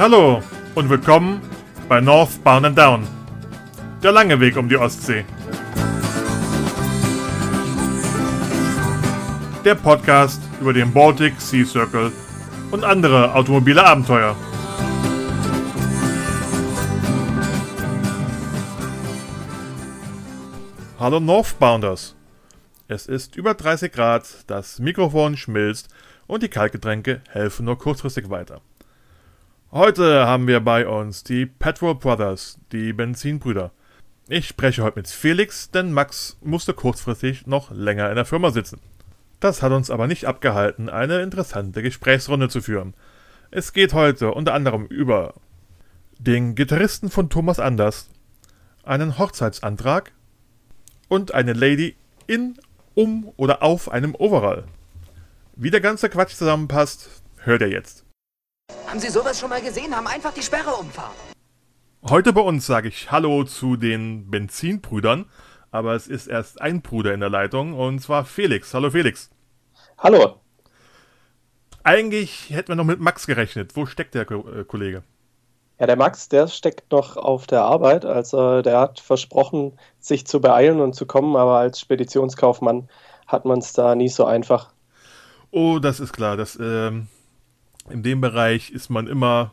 Hallo und willkommen bei Northbound and Down. Der lange Weg um die Ostsee. Der Podcast über den Baltic Sea Circle und andere automobile Abenteuer. Hallo Northbounders. Es ist über 30 Grad, das Mikrofon schmilzt und die Kaltgetränke helfen nur kurzfristig weiter. Heute haben wir bei uns die Petrol Brothers, die Benzinbrüder. Ich spreche heute mit Felix, denn Max musste kurzfristig noch länger in der Firma sitzen. Das hat uns aber nicht abgehalten, eine interessante Gesprächsrunde zu führen. Es geht heute unter anderem über den Gitarristen von Thomas Anders, einen Hochzeitsantrag und eine Lady in, um oder auf einem Overall. Wie der ganze Quatsch zusammenpasst, hört ihr jetzt. Haben Sie sowas schon mal gesehen? Haben einfach die Sperre umfahren. Heute bei uns sage ich Hallo zu den Benzinbrüdern, aber es ist erst ein Bruder in der Leitung und zwar Felix. Hallo Felix. Hallo. Eigentlich hätten wir noch mit Max gerechnet. Wo steckt der äh, Kollege? Ja, der Max, der steckt noch auf der Arbeit. Also der hat versprochen, sich zu beeilen und zu kommen, aber als Speditionskaufmann hat man es da nie so einfach. Oh, das ist klar. Das, ähm, in dem Bereich ist man immer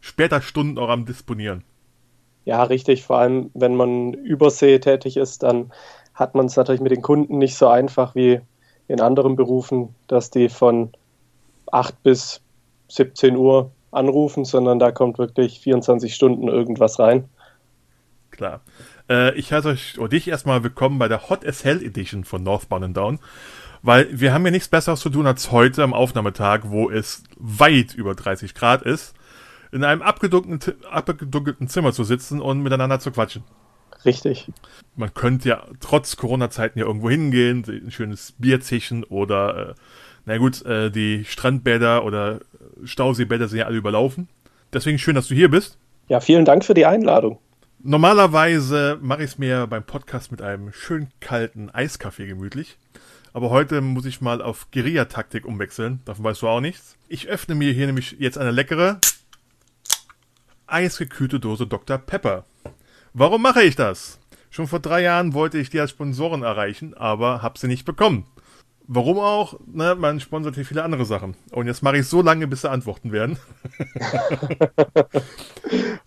später Stunden auch am Disponieren. Ja, richtig. Vor allem, wenn man übersee tätig ist, dann hat man es natürlich mit den Kunden nicht so einfach wie in anderen Berufen, dass die von 8 bis 17 Uhr anrufen, sondern da kommt wirklich 24 Stunden irgendwas rein. Klar. Äh, ich heiße euch oder dich erstmal willkommen bei der Hot as Hell Edition von Northbound and Down. Weil wir haben ja nichts Besseres zu tun als heute am Aufnahmetag, wo es weit über 30 Grad ist, in einem abgedunkelten, abgedunkelten Zimmer zu sitzen und miteinander zu quatschen. Richtig. Man könnte ja trotz Corona-Zeiten ja irgendwo hingehen, ein schönes Bier zischen oder, äh, na gut, äh, die Strandbäder oder Stauseebäder sind ja alle überlaufen. Deswegen schön, dass du hier bist. Ja, vielen Dank für die Einladung. Normalerweise mache ich es mir beim Podcast mit einem schön kalten Eiskaffee gemütlich. Aber heute muss ich mal auf Guerilla-Taktik umwechseln. Davon weißt du auch nichts. Ich öffne mir hier nämlich jetzt eine leckere, eisgekühlte Dose Dr. Pepper. Warum mache ich das? Schon vor drei Jahren wollte ich die als Sponsoren erreichen, aber habe sie nicht bekommen. Warum auch? Ne, man sponsert hier viele andere Sachen. Und jetzt mache ich so lange, bis sie antworten werden.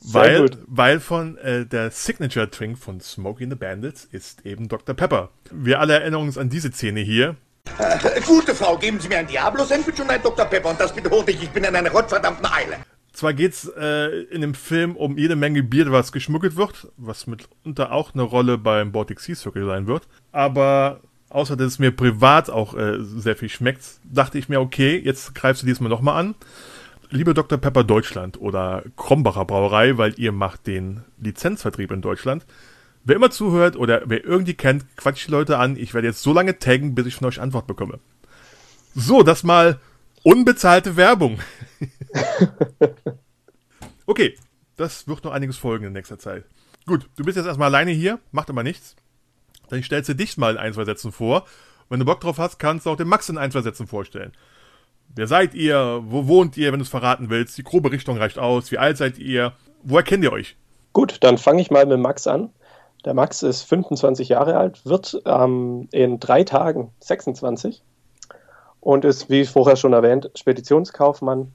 weil, gut. weil von äh, der Signature Drink von Smokey the Bandits ist eben Dr. Pepper. Wir alle erinnern uns an diese Szene hier. Äh, gute Frau, geben Sie mir ein Diablo-Sandwich und ein Dr. Pepper und das bitte hurtig, ich bin in einer gottverdammten Eile. Zwar geht's äh, in dem Film um jede Menge Bier, was geschmuggelt wird, was mitunter auch eine Rolle beim Baltic Sea Circle sein wird, aber außer dass es mir privat auch äh, sehr viel schmeckt, dachte ich mir, okay, jetzt greifst du diesmal nochmal an. Liebe Dr. Pepper Deutschland oder Krombacher Brauerei, weil ihr macht den Lizenzvertrieb in Deutschland. Wer immer zuhört oder wer irgendwie kennt, quatscht die Leute an. Ich werde jetzt so lange taggen, bis ich von euch Antwort bekomme. So, das mal unbezahlte Werbung. okay, das wird noch einiges folgen in nächster Zeit. Gut, du bist jetzt erstmal alleine hier, macht aber nichts. Dann stellst du dich mal in ein, zwei Sätzen vor. Wenn du Bock drauf hast, kannst du auch den Max in ein, zwei Sätzen vorstellen. Wer seid ihr? Wo wohnt ihr, wenn du es verraten willst? Die grobe Richtung reicht aus. Wie alt seid ihr? Woher kennt ihr euch? Gut, dann fange ich mal mit Max an. Der Max ist 25 Jahre alt, wird ähm, in drei Tagen 26 und ist, wie vorher schon erwähnt, Speditionskaufmann.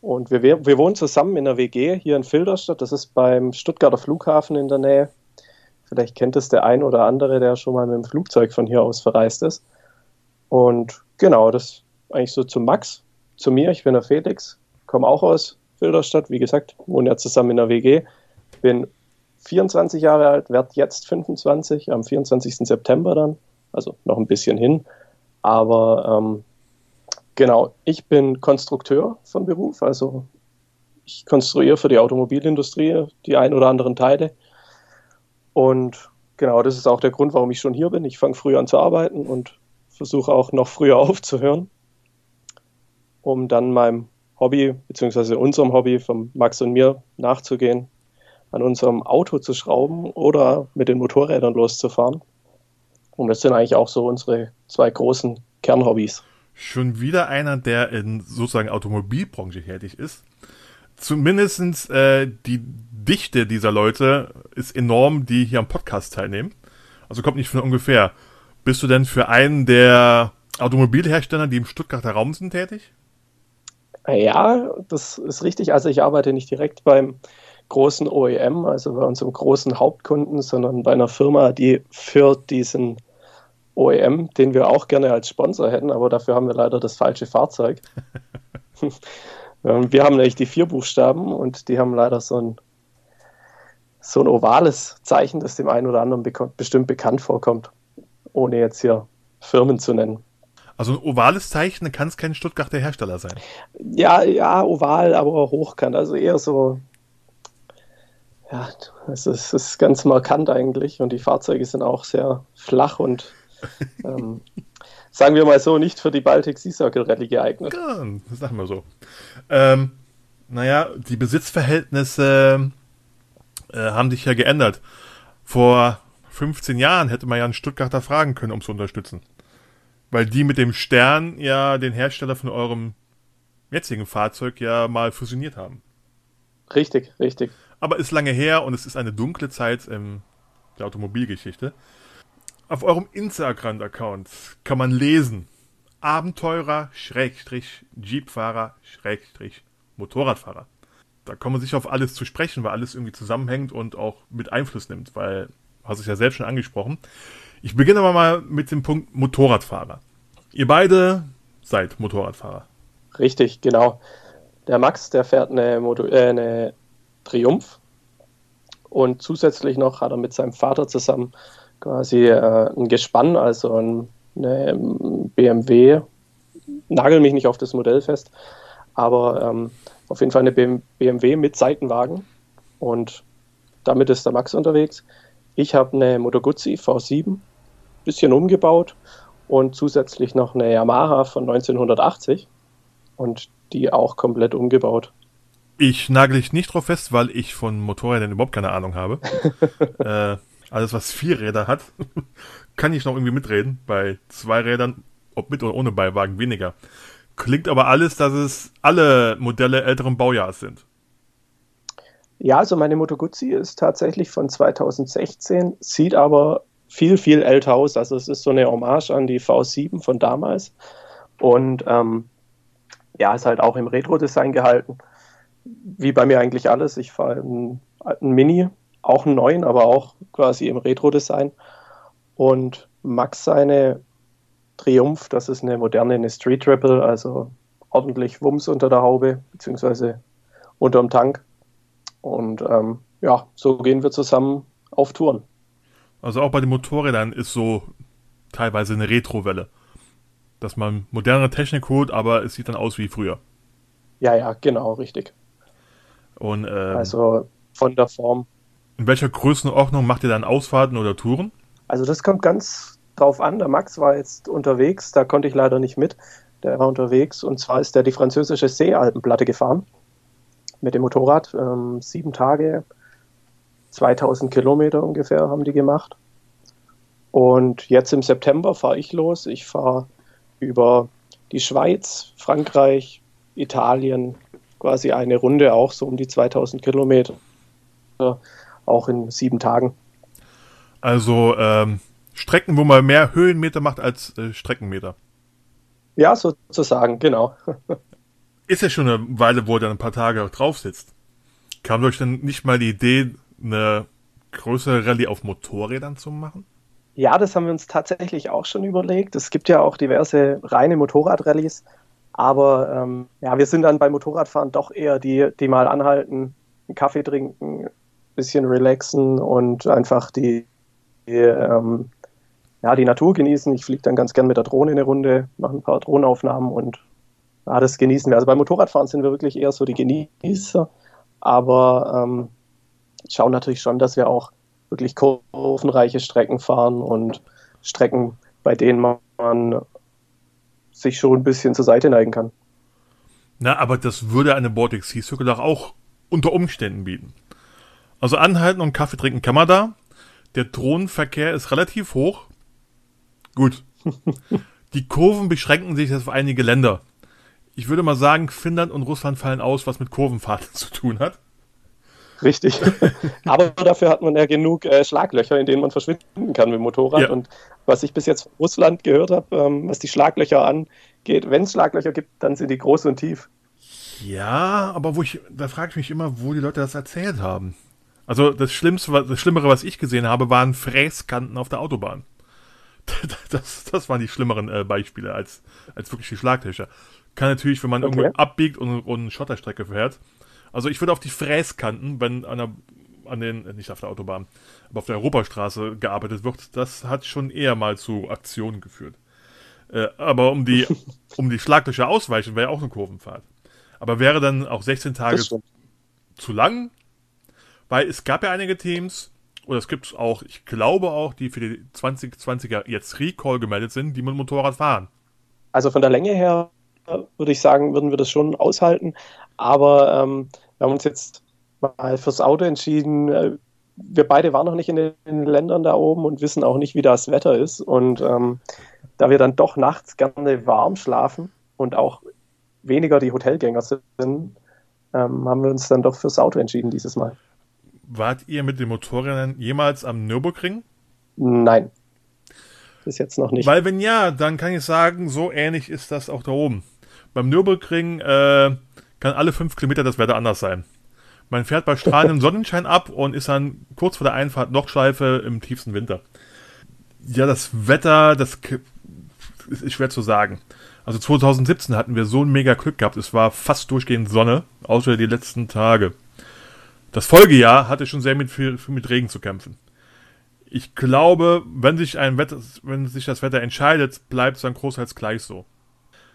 Und wir, wir wohnen zusammen in der WG hier in Filderstadt. Das ist beim Stuttgarter Flughafen in der Nähe. Vielleicht kennt es der ein oder andere, der schon mal mit dem Flugzeug von hier aus verreist ist. Und genau, das eigentlich so zu Max, zu mir. Ich bin der Felix, komme auch aus Filderstadt. Wie gesagt, wohne ja zusammen in der WG. Bin 24 Jahre alt, werde jetzt 25, am 24. September dann. Also noch ein bisschen hin. Aber ähm, genau, ich bin Konstrukteur von Beruf. Also ich konstruiere für die Automobilindustrie die ein oder anderen Teile und genau, das ist auch der Grund, warum ich schon hier bin. Ich fange früh an zu arbeiten und versuche auch noch früher aufzuhören, um dann meinem Hobby, beziehungsweise unserem Hobby von Max und mir nachzugehen, an unserem Auto zu schrauben oder mit den Motorrädern loszufahren. Und das sind eigentlich auch so unsere zwei großen Kernhobbys. Schon wieder einer, der in sozusagen Automobilbranche tätig ist. zumindestens äh, die Dichte dieser Leute ist enorm, die hier am Podcast teilnehmen. Also kommt nicht von ungefähr. Bist du denn für einen der Automobilhersteller, die im Stuttgarter Raum sind, tätig? Ja, das ist richtig. Also ich arbeite nicht direkt beim großen OEM, also bei unserem großen Hauptkunden, sondern bei einer Firma, die für diesen OEM, den wir auch gerne als Sponsor hätten, aber dafür haben wir leider das falsche Fahrzeug. wir haben nämlich die vier Buchstaben und die haben leider so ein, so ein ovales Zeichen, das dem einen oder anderen bestimmt bekannt vorkommt, ohne jetzt hier Firmen zu nennen. Also ein ovales Zeichen kann es kein Stuttgarter Hersteller sein. Ja, ja, oval, aber hochkant. Also eher so. Ja, es ist, es ist ganz markant eigentlich. Und die Fahrzeuge sind auch sehr flach und ähm, sagen wir mal so, nicht für die Baltic Sea Circle Rallye geeignet. Ja, sagen wir so. Ähm, naja, die Besitzverhältnisse äh, haben sich ja geändert. Vor 15 Jahren hätte man ja einen Stuttgarter fragen können, um zu unterstützen. Weil die mit dem Stern ja den Hersteller von eurem jetzigen Fahrzeug ja mal fusioniert haben. Richtig, richtig. Aber ist lange her und es ist eine dunkle Zeit in der Automobilgeschichte. Auf eurem Instagram-Account kann man lesen: Abenteurer, Schrägstrich, Jeepfahrer, Schrägstrich, Motorradfahrer. Da kommen wir sicher auf alles zu sprechen, weil alles irgendwie zusammenhängt und auch mit Einfluss nimmt, weil, hast du ja selbst schon angesprochen, ich beginne aber mal mit dem Punkt Motorradfahrer. Ihr beide seid Motorradfahrer. Richtig, genau. Der Max, der fährt eine, Moto äh, eine Triumph und zusätzlich noch hat er mit seinem Vater zusammen quasi äh, ein Gespann, also ein, eine BMW, nagel mich nicht auf das Modell fest, aber ähm, auf jeden Fall eine BMW mit Seitenwagen und damit ist der Max unterwegs. Ich habe eine Moto Guzzi V7 bisschen umgebaut und zusätzlich noch eine Yamaha von 1980 und die auch komplett umgebaut. Ich nagel dich nicht drauf fest, weil ich von Motorrädern überhaupt keine Ahnung habe. äh, alles, was vier Räder hat, kann ich noch irgendwie mitreden. Bei zwei Rädern, ob mit oder ohne Beiwagen, weniger. Klingt aber alles, dass es alle Modelle älteren Baujahrs sind. Ja, also meine Moto Guzzi ist tatsächlich von 2016, sieht aber viel, viel älter aus. Also es ist so eine Hommage an die V7 von damals. Und ähm, ja, ist halt auch im Retro-Design gehalten. Wie bei mir eigentlich alles. Ich fahre einen alten Mini, auch einen neuen, aber auch quasi im Retro-Design. Und Max seine Triumph, das ist eine moderne, eine Street Triple, also ordentlich Wumms unter der Haube, beziehungsweise unterm Tank. Und ähm, ja, so gehen wir zusammen auf Touren. Also auch bei den Motorrädern ist so teilweise eine Retrowelle. Dass man moderne Technik holt, aber es sieht dann aus wie früher. Ja, ja, genau, richtig. Und, ähm, also von der Form. In welcher Größenordnung macht ihr dann Ausfahrten oder Touren? Also das kommt ganz drauf an. Der Max war jetzt unterwegs, da konnte ich leider nicht mit. Der war unterwegs und zwar ist er die französische Seealpenplatte gefahren mit dem Motorrad. Ähm, sieben Tage 2000 Kilometer ungefähr haben die gemacht. Und jetzt im September fahre ich los. Ich fahre über die Schweiz, Frankreich, Italien, quasi eine Runde auch so um die 2000 Kilometer, auch in sieben Tagen. Also ähm, Strecken, wo man mehr Höhenmeter macht als äh, Streckenmeter. Ja, sozusagen, genau. Ist ja schon eine Weile, wo er dann ein paar Tage drauf sitzt. Kam euch denn nicht mal die Idee, eine größere Rallye auf Motorrädern zu machen? Ja, das haben wir uns tatsächlich auch schon überlegt. Es gibt ja auch diverse reine Motorradrallyes, aber ähm, ja, wir sind dann beim Motorradfahren doch eher die, die mal anhalten, einen Kaffee trinken, ein bisschen relaxen und einfach die, die ähm, ja, die Natur genießen. Ich fliege dann ganz gern mit der Drohne eine Runde, mache ein paar Drohnenaufnahmen und ja, das genießen wir. Also beim Motorradfahren sind wir wirklich eher so die Genießer, aber ähm, schauen natürlich schon, dass wir auch wirklich kurvenreiche Strecken fahren und Strecken, bei denen man sich schon ein bisschen zur Seite neigen kann. Na, aber das würde eine Baltic Sea Circle auch unter Umständen bieten. Also anhalten und Kaffee trinken kann man da. Der Drohnenverkehr ist relativ hoch. Gut. Die Kurven beschränken sich jetzt auf einige Länder. ich würde mal sagen, Finnland und Russland fallen aus, was mit Kurvenfahrten zu tun hat. Richtig. Aber dafür hat man ja genug äh, Schlaglöcher, in denen man verschwinden kann mit dem Motorrad. Ja. Und was ich bis jetzt von Russland gehört habe, ähm, was die Schlaglöcher angeht, wenn es Schlaglöcher gibt, dann sind die groß und tief. Ja, aber wo ich, da frage ich mich immer, wo die Leute das erzählt haben. Also das Schlimmste, das Schlimmere, was ich gesehen habe, waren Fräskanten auf der Autobahn. Das, das waren die schlimmeren äh, Beispiele als, als wirklich die Schlaglöcher. Kann natürlich, wenn man okay. irgendwo abbiegt und, und eine Schotterstrecke fährt. Also ich würde auf die Fräskanten, wenn an, der, an den, nicht auf der Autobahn, aber auf der Europastraße gearbeitet wird, das hat schon eher mal zu Aktionen geführt. Äh, aber um die, um die Schlaglöcher ausweichen, wäre ja auch eine Kurvenfahrt. Aber wäre dann auch 16 Tage zu lang? Weil es gab ja einige Teams, oder es gibt auch, ich glaube auch, die für die 2020er jetzt Recall gemeldet sind, die mit dem Motorrad fahren. Also von der Länge her würde ich sagen, würden wir das schon aushalten. Aber ähm, wir haben uns jetzt mal fürs Auto entschieden. Äh, wir beide waren noch nicht in den, Ländern da oben und wissen auch nicht, wie das Wetter ist. Und ähm, da wir dann doch nachts gerne warm schlafen und auch weniger die Hotelgänger sind, ähm, haben wir uns dann doch fürs Auto entschieden dieses Mal. Wart ihr mit den Motorrädern jemals am Nürburgring? Nein. Bis jetzt noch nicht. Weil wenn ja, dann kann ich sagen, so ähnlich ist das auch da oben. Beim Nürburgring äh, kann alle fünf Kilometer das Wetter anders sein. Man fährt bei strahlendem Sonnenschein ab und ist dann kurz vor der Einfahrt noch Schleife im tiefsten Winter. Ja, das Wetter, das ist schwer zu sagen. Also 2017 hatten wir so ein mega Glück gehabt. Es war fast durchgehend Sonne, außer die letzten Tage. Das Folgejahr hatte schon sehr mit, mit Regen zu kämpfen. Ich glaube, wenn sich ein Wetter, wenn sich das Wetter entscheidet, bleibt es dann großteils gleich so.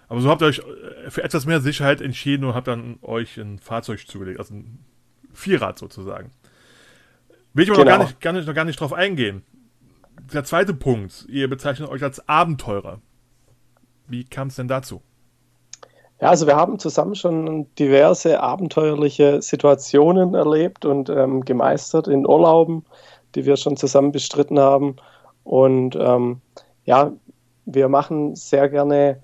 Aber so habt ihr euch äh, für etwas mehr Sicherheit entschieden und habt dann euch ein Fahrzeug zugelegt, also ein Vierrad sozusagen. Will ich aber genau. noch, gar nicht, gar nicht, noch gar nicht drauf eingehen. Der zweite Punkt, ihr bezeichnet euch als Abenteurer. Wie kam es denn dazu? Ja, also wir haben zusammen schon diverse abenteuerliche Situationen erlebt und ähm, gemeistert in Urlauben, die wir schon zusammen bestritten haben. Und ähm, ja, wir machen sehr gerne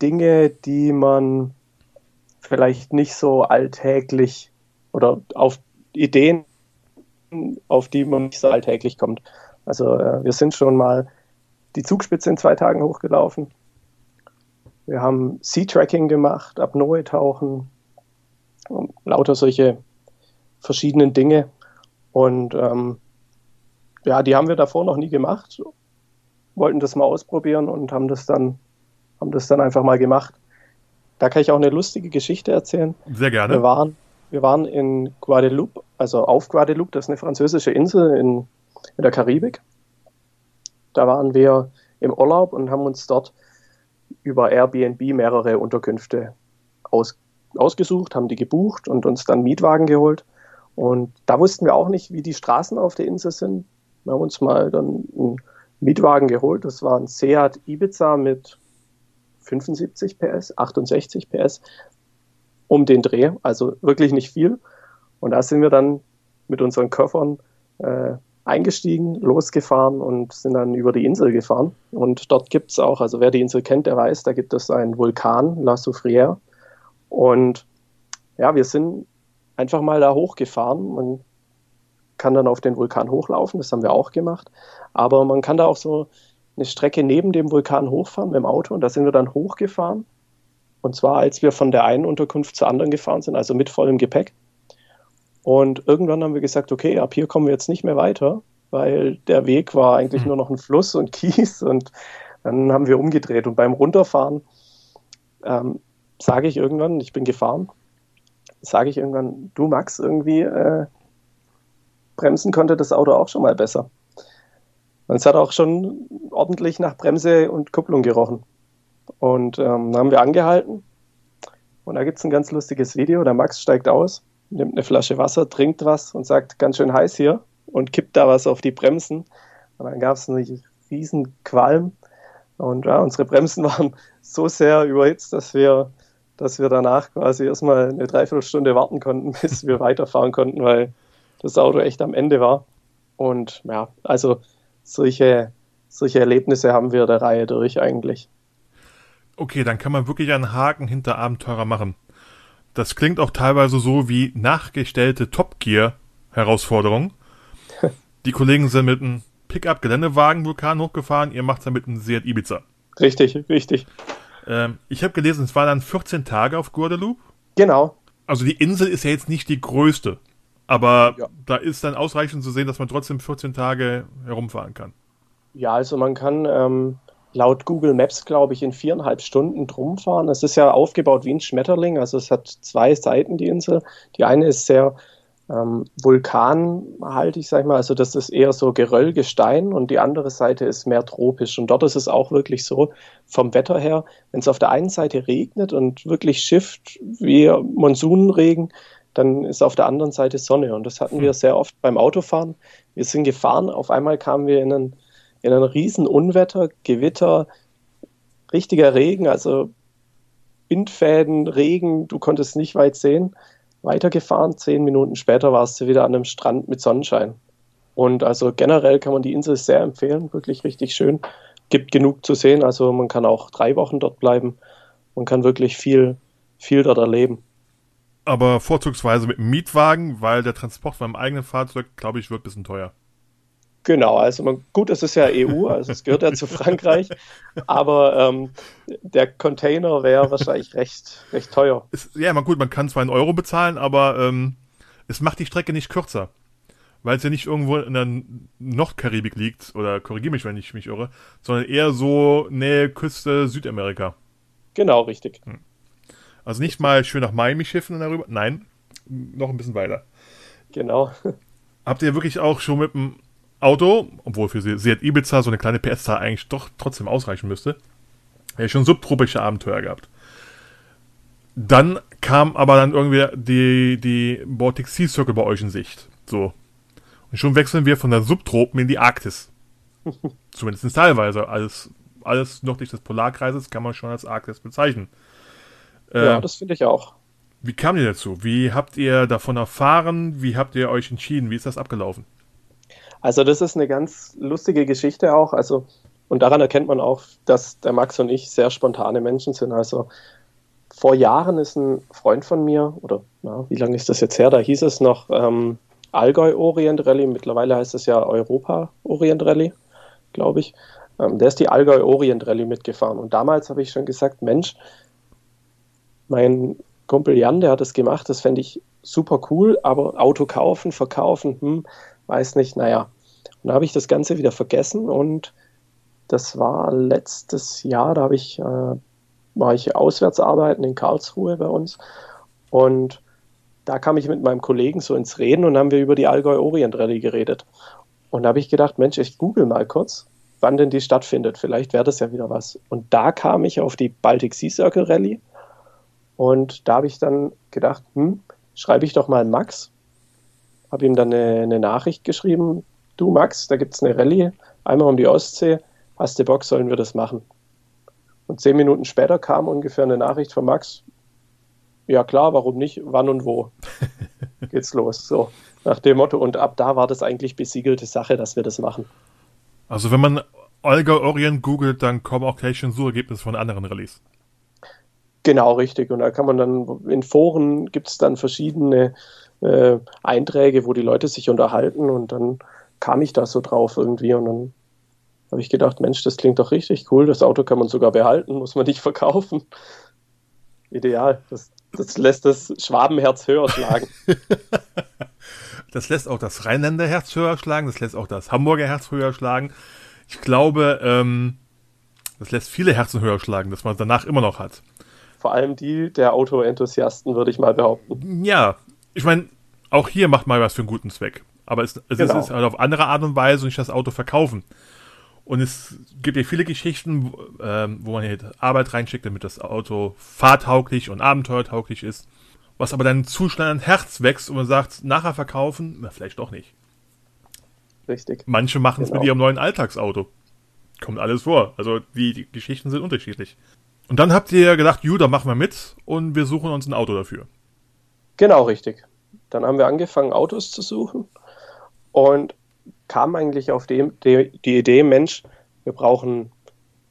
Dinge, die man vielleicht nicht so alltäglich oder auf Ideen, auf die man nicht so alltäglich kommt. Also äh, wir sind schon mal die Zugspitze in zwei Tagen hochgelaufen. Wir haben Sea-Tracking gemacht, Apnoe-Tauchen, lauter solche verschiedenen Dinge. Und ähm, ja, die haben wir davor noch nie gemacht, wollten das mal ausprobieren und haben das dann, haben das dann einfach mal gemacht. Da kann ich auch eine lustige Geschichte erzählen. Sehr gerne. Wir waren, wir waren in Guadeloupe, also auf Guadeloupe, das ist eine französische Insel in, in der Karibik. Da waren wir im Urlaub und haben uns dort über Airbnb mehrere Unterkünfte aus, ausgesucht, haben die gebucht und uns dann Mietwagen geholt. Und da wussten wir auch nicht, wie die Straßen auf der Insel sind. Wir haben uns mal dann einen Mietwagen geholt. Das war ein Seat Ibiza mit 75 PS, 68 PS um den Dreh, also wirklich nicht viel. Und da sind wir dann mit unseren Koffern äh, eingestiegen, losgefahren und sind dann über die Insel gefahren. Und dort gibt es auch, also wer die Insel kennt, der weiß, da gibt es einen Vulkan, La Soufrière. Und ja, wir sind einfach mal da hochgefahren. Man kann dann auf den Vulkan hochlaufen, das haben wir auch gemacht. Aber man kann da auch so eine Strecke neben dem Vulkan hochfahren mit dem Auto und da sind wir dann hochgefahren. Und zwar, als wir von der einen Unterkunft zur anderen gefahren sind, also mit vollem Gepäck. Und irgendwann haben wir gesagt, okay, ab hier kommen wir jetzt nicht mehr weiter, weil der Weg war eigentlich mhm. nur noch ein Fluss und Kies. Und dann haben wir umgedreht. Und beim Runterfahren ähm, sage ich irgendwann, ich bin gefahren, sage ich irgendwann, du Max, irgendwie äh, bremsen konnte das Auto auch schon mal besser. Und es hat auch schon ordentlich nach Bremse und Kupplung gerochen. Und ähm, dann haben wir angehalten. Und da gibt es ein ganz lustiges Video. Der Max steigt aus nimmt eine Flasche Wasser, trinkt was und sagt, ganz schön heiß hier und kippt da was auf die Bremsen. Und dann gab es einen riesen Qualm. Und ja, unsere Bremsen waren so sehr überhitzt, dass wir, dass wir danach quasi erstmal eine Dreiviertelstunde warten konnten, bis wir weiterfahren konnten, weil das Auto echt am Ende war. Und ja, also solche, solche Erlebnisse haben wir der Reihe durch eigentlich. okay, dann kann man wirklich einen Haken hinter Abenteurer machen. Das klingt auch teilweise so wie nachgestellte Top Gear Herausforderungen. Die Kollegen sind mit einem Pickup Geländewagen Vulkan hochgefahren, ihr macht dann mit einem Seat Ibiza. Richtig, richtig. Ähm, ich habe gelesen, es waren dann 14 Tage auf Guadeloupe. Genau. Also die Insel ist ja jetzt nicht die größte, aber Ja. da ist dann ausreichend zu sehen, dass man trotzdem 14 Tage herumfahren kann. Ja, also man kann ähm, laut Google Maps, glaube ich, in viereinhalb Stunden drum fahren. Es ist ja aufgebaut wie ein Schmetterling, also es hat zwei Seiten, die Insel. Die eine ist sehr ähm, vulkanhaltig, sag ich mal, also das ist eher so Geröllgestein und die andere Seite ist mehr tropisch. Und dort ist es auch wirklich so vom Wetter her, wenn es auf der einen Seite regnet und wirklich schifft wie Monsunregen, dann ist auf der anderen Seite Sonne. Und das hatten wir sehr oft beim Autofahren. Wir sind gefahren, auf einmal kamen wir in einen, in ein riesen Unwetter, Gewitter, richtiger Regen, also Windfäden, Regen, du konntest nicht weit sehen. Weitergefahren, zehn Minuten später warst du wieder an einem Strand mit Sonnenschein. Und also generell kann man die Insel sehr empfehlen, wirklich richtig schön. Gibt genug zu sehen, also man kann auch drei Wochen dort bleiben. Man kann wirklich viel, viel dort erleben. Aber vorzugsweise mit einem Mietwagen, weil der Transport einem eigenen Fahrzeug, glaube ich, wird ein bisschen teuer. Genau, also man, gut, es ist ja EU, also es gehört ja zu Frankreich, aber ähm, der Container wäre wahrscheinlich recht, recht teuer. Ist, ja, man, gut, man kann zwar einen Euro bezahlen, aber ähm, es macht die Strecke nicht kürzer. Weil es ja nicht irgendwo in der Nordkaribik liegt, oder korrigiere mich, wenn ich mich irre, sondern eher so Nähe Küste Südamerika. Genau, richtig. Also nicht mal schön nach Miami schiffen und darüber. Nein, noch ein bisschen weiter. Genau. Habt ihr wirklich auch schon mit dem Auto, obwohl für Seat Ibiza so eine kleine PS-Zahl eigentlich doch trotzdem ausreichen müsste, ja, schon subtropische Abenteuer gehabt. Dann kam aber dann irgendwie die, die Baltic Sea Circle bei euch in Sicht. So. Und schon wechseln wir von der Subtropen in die Arktis. Zumindest teilweise. Alles, alles nördlich des Polarkreises kann man schon als Arktis bezeichnen. Äh, Ja, das finde ich auch. wie kam ihr dazu? Wie habt ihr davon erfahren? Wie habt ihr euch entschieden? Wie ist das abgelaufen? Also das ist eine ganz lustige Geschichte auch. Also und daran erkennt man auch, dass der Max und ich sehr spontane Menschen sind. Also vor Jahren ist ein Freund von mir oder na, wie lange ist das jetzt her? Da hieß es noch ähm, Allgäu Orient Rallye. Mittlerweile heißt es ja Europa Orient Rallye, glaube ich. Ähm, der ist die Allgäu Orient Rallye mitgefahren und damals habe ich schon gesagt, Mensch, mein Kumpel Jan, der hat das gemacht, das fände ich super cool, aber Auto kaufen, verkaufen, hm, weiß nicht, naja. Und da habe ich das Ganze wieder vergessen und das war letztes Jahr, da habe ich, äh, war ich auswärts arbeiten in Karlsruhe bei uns und da kam ich mit meinem Kollegen so ins Reden und haben wir über die Allgäu Orient Rallye geredet. Und da habe ich gedacht, Mensch, ich google mal kurz, wann denn die stattfindet. Vielleicht wäre das ja wieder was. Und da kam ich auf die Baltic Sea Circle Rallye und da habe ich dann gedacht, hm, schreibe ich doch mal Max. Habe ihm dann eine, eine Nachricht geschrieben. Du Max, da gibt es eine Rallye, einmal um die Ostsee. Hast du Bock, sollen wir das machen? Und zehn Minuten später kam ungefähr eine Nachricht von Max. Ja klar, warum nicht? Wann und wo? Geht's los. So, nach dem Motto. Und ab da war das eigentlich besiegelte Sache, dass wir das machen. Also wenn man Olga Orient googelt, dann kommen auch gleich schon Suchergebnisse von anderen Rallyes. Genau, richtig. Und da kann man dann, in Foren gibt es dann verschiedene äh, Einträge, wo die Leute sich unterhalten und dann kam ich da so drauf irgendwie und dann habe ich gedacht, Mensch, das klingt doch richtig cool. Das Auto kann man sogar behalten, muss man nicht verkaufen. Ideal. Das, das lässt das Schwabenherz höher schlagen. Das lässt auch das Rheinländer Herz höher schlagen, das lässt auch das Hamburger Herz höher schlagen. Ich glaube, ähm, das lässt viele Herzen höher schlagen, dass man es danach immer noch hat. Vor allem die der Autoenthusiasten, würde ich mal behaupten. Ja, ich meine, auch hier macht mal was für einen guten Zweck. Aber es, es Genau. ist halt auf andere Art und Weise nicht das Auto verkaufen. Und es gibt ja viele Geschichten, wo, ähm, wo man hier Arbeit reinschickt, damit das Auto fahrtauglich und abenteuertauglich ist. Was aber dann zu schnell ein Herz wächst und man sagt, nachher verkaufen, na, vielleicht doch nicht. Richtig. Manche machen es Genau. mit ihrem neuen Alltagsauto. Kommt alles vor. Also die, die Geschichten sind unterschiedlich. Und dann habt ihr gedacht, ju, da machen wir mit und wir suchen uns ein Auto dafür. Genau, richtig. Dann haben wir angefangen, Autos zu suchen und kamen eigentlich auf die, die, die Idee, Mensch, wir brauchen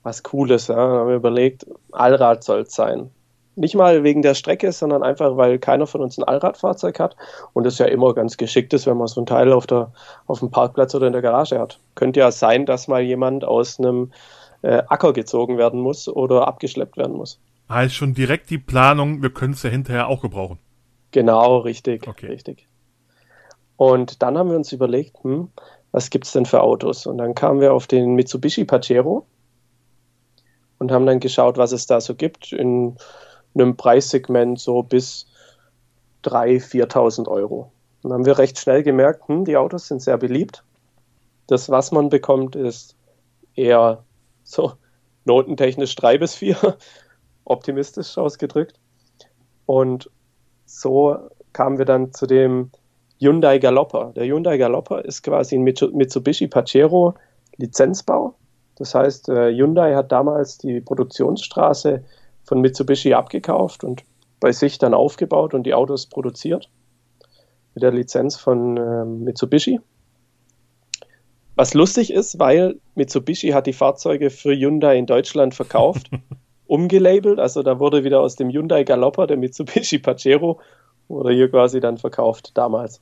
was Cooles. Ja. Dann haben wir überlegt, Allrad soll es sein. Nicht mal wegen der Strecke, sondern einfach, weil keiner von uns ein Allradfahrzeug hat und es ja immer ganz geschickt ist, wenn man so ein Teil auf, der, auf dem Parkplatz oder in der Garage hat. Könnte ja sein, dass mal jemand aus einem äh, Acker gezogen werden muss oder abgeschleppt werden muss. Heißt schon direkt die Planung, wir können es ja hinterher auch gebrauchen. Genau, richtig, Okay. richtig. Und dann haben wir uns überlegt, hm, was gibt es denn für Autos? Und dann kamen wir auf den Mitsubishi Pajero und haben dann geschaut, was es da so gibt in einem Preissegment so bis 3.000, 4.000 Euro. Und dann haben wir recht schnell gemerkt, hm, die Autos sind sehr beliebt. Das, was man bekommt, ist eher so notentechnisch 3 bis 4, optimistisch ausgedrückt. Und so kamen wir dann zu dem Hyundai Galopper. Der Hyundai Galopper ist quasi ein Mitsu- Mitsubishi Pajero Lizenzbau. Das heißt, äh, Hyundai hat damals die Produktionsstraße von Mitsubishi abgekauft und bei sich dann aufgebaut und die Autos produziert. Mit der Lizenz von ähm, Mitsubishi. Was lustig ist, weil Mitsubishi hat die Fahrzeuge für Hyundai in Deutschland verkauft, umgelabelt. Also da wurde wieder aus dem Hyundai Galopper der Mitsubishi Pajero wurde hier quasi dann verkauft damals.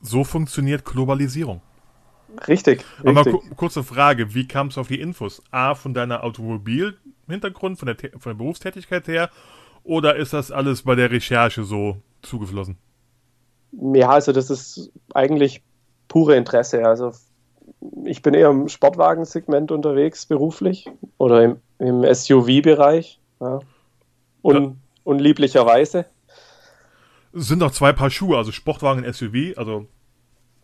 So funktioniert Globalisierung. Richtig, Aber richtig. ku kurze Frage, wie kamst du auf die Infos? A, von deiner Automobilhintergrund, von der, von der Berufstätigkeit her? Oder ist das alles bei der Recherche so zugeflossen? Ja, also das ist eigentlich pure Interesse. Also ich bin eher im Sportwagensegment unterwegs beruflich oder im, im SUV-Bereich. Ja. Un, unlieblicherweise. Sind doch zwei Paar Schuhe, also Sportwagen und SUV, also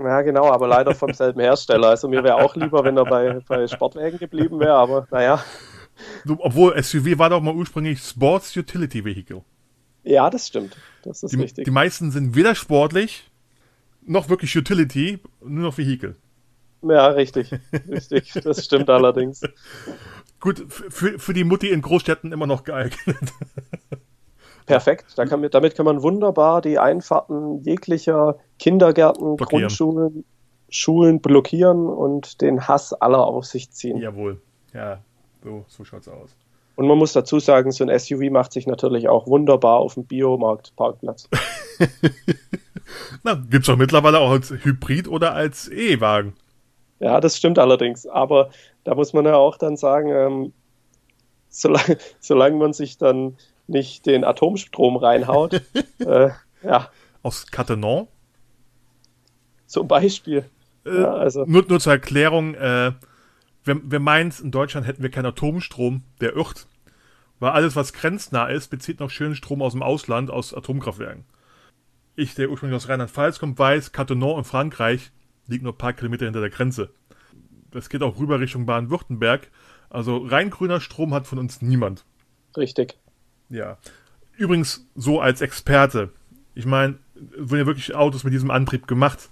Ja, genau, aber leider vom selben Hersteller. Also mir wäre auch lieber, wenn er bei, bei Sportwagen geblieben wäre, aber naja. obwohl SUV war doch mal ursprünglich Sports Utility Vehicle. Ja, das stimmt. Das ist Die, richtig. die meisten sind weder sportlich noch wirklich Utility, nur noch Vehicle. Ja, richtig. Richtig. Das stimmt allerdings. Gut, für, für die Mutti in Großstädten immer noch geeignet. Perfekt. Da kann, damit kann man wunderbar die Einfahrten jeglicher Kindergärten, Blockieren. Grundschulen, Schulen blockieren und den Hass aller auf sich ziehen. Jawohl. Ja, so, so schaut's aus. Und man muss dazu sagen, so ein SUV macht sich natürlich auch wunderbar auf dem Biomarkt-Parkplatz. Na, gibt's doch mittlerweile auch als Hybrid oder als E-Wagen. Ja, das stimmt allerdings. Aber da muss man ja auch dann sagen, ähm, solange, solange man sich dann nicht den Atomstrom reinhaut, äh, ja, Aus Catenon. zum Beispiel. Äh, Ja, also, Nur, nur zur Erklärung, äh, wer, wer meint, in Deutschland hätten wir keinen Atomstrom, der irrt. Weil alles, was grenznah ist, bezieht noch schönen Strom aus dem Ausland, aus Atomkraftwerken. Ich, der ursprünglich aus Rheinland-Pfalz kommt, weiß, Catenon in Frankreich liegt nur ein paar Kilometer hinter der Grenze. Das geht auch rüber Richtung Baden-Württemberg. Also rein grüner Strom hat von uns niemand. richtig. Ja. Übrigens, so als Experte. Ich meine, wurden ja wirklich Autos mit diesem Antrieb gemacht.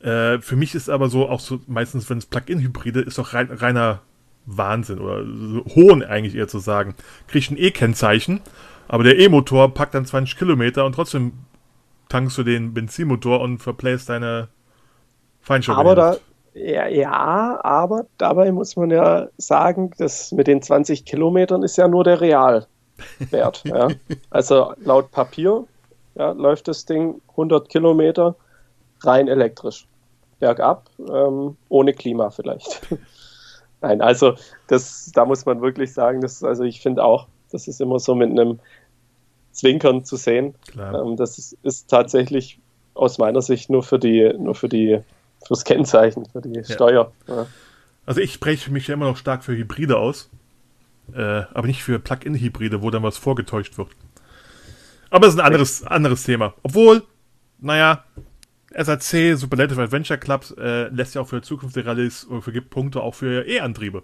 Äh, für mich ist aber so, auch so meistens, wenn es Plug-in-Hybride, ist doch rein, reiner Wahnsinn oder so Hohn eigentlich eher zu sagen. Kriegst ein E-Kennzeichen, aber der E-Motor packt dann 20 Kilometer und trotzdem tankst du den Benzinmotor und verpläst deine Feinstaub. in Aber da, ja, ja, aber dabei muss man ja sagen, das mit den 20 Kilometern ist ja nur der Realwert. ja. Also laut Papier ja, läuft das Ding 100 Kilometer rein elektrisch. Bergab, ähm, ohne Klima vielleicht. Nein, also das, da muss man wirklich sagen, das, also ich finde auch, das ist immer so mit einem Zwinkern zu sehen. Ähm, das ist, ist tatsächlich aus meiner Sicht nur für die, nur für die, fürs Kennzeichen, für die Steuer. Ja. Also ich spreche mich ja immer noch stark für Hybride aus, äh, aber nicht für Plug-in-Hybride, wo dann was vorgetäuscht wird. Aber das ist ein anderes, anderes Thema. Obwohl, naja, SAC, Superlative Adventure Club, äh, lässt ja auch für zukünftige Rallyes oder vergibt Punkte auch für E-Antriebe.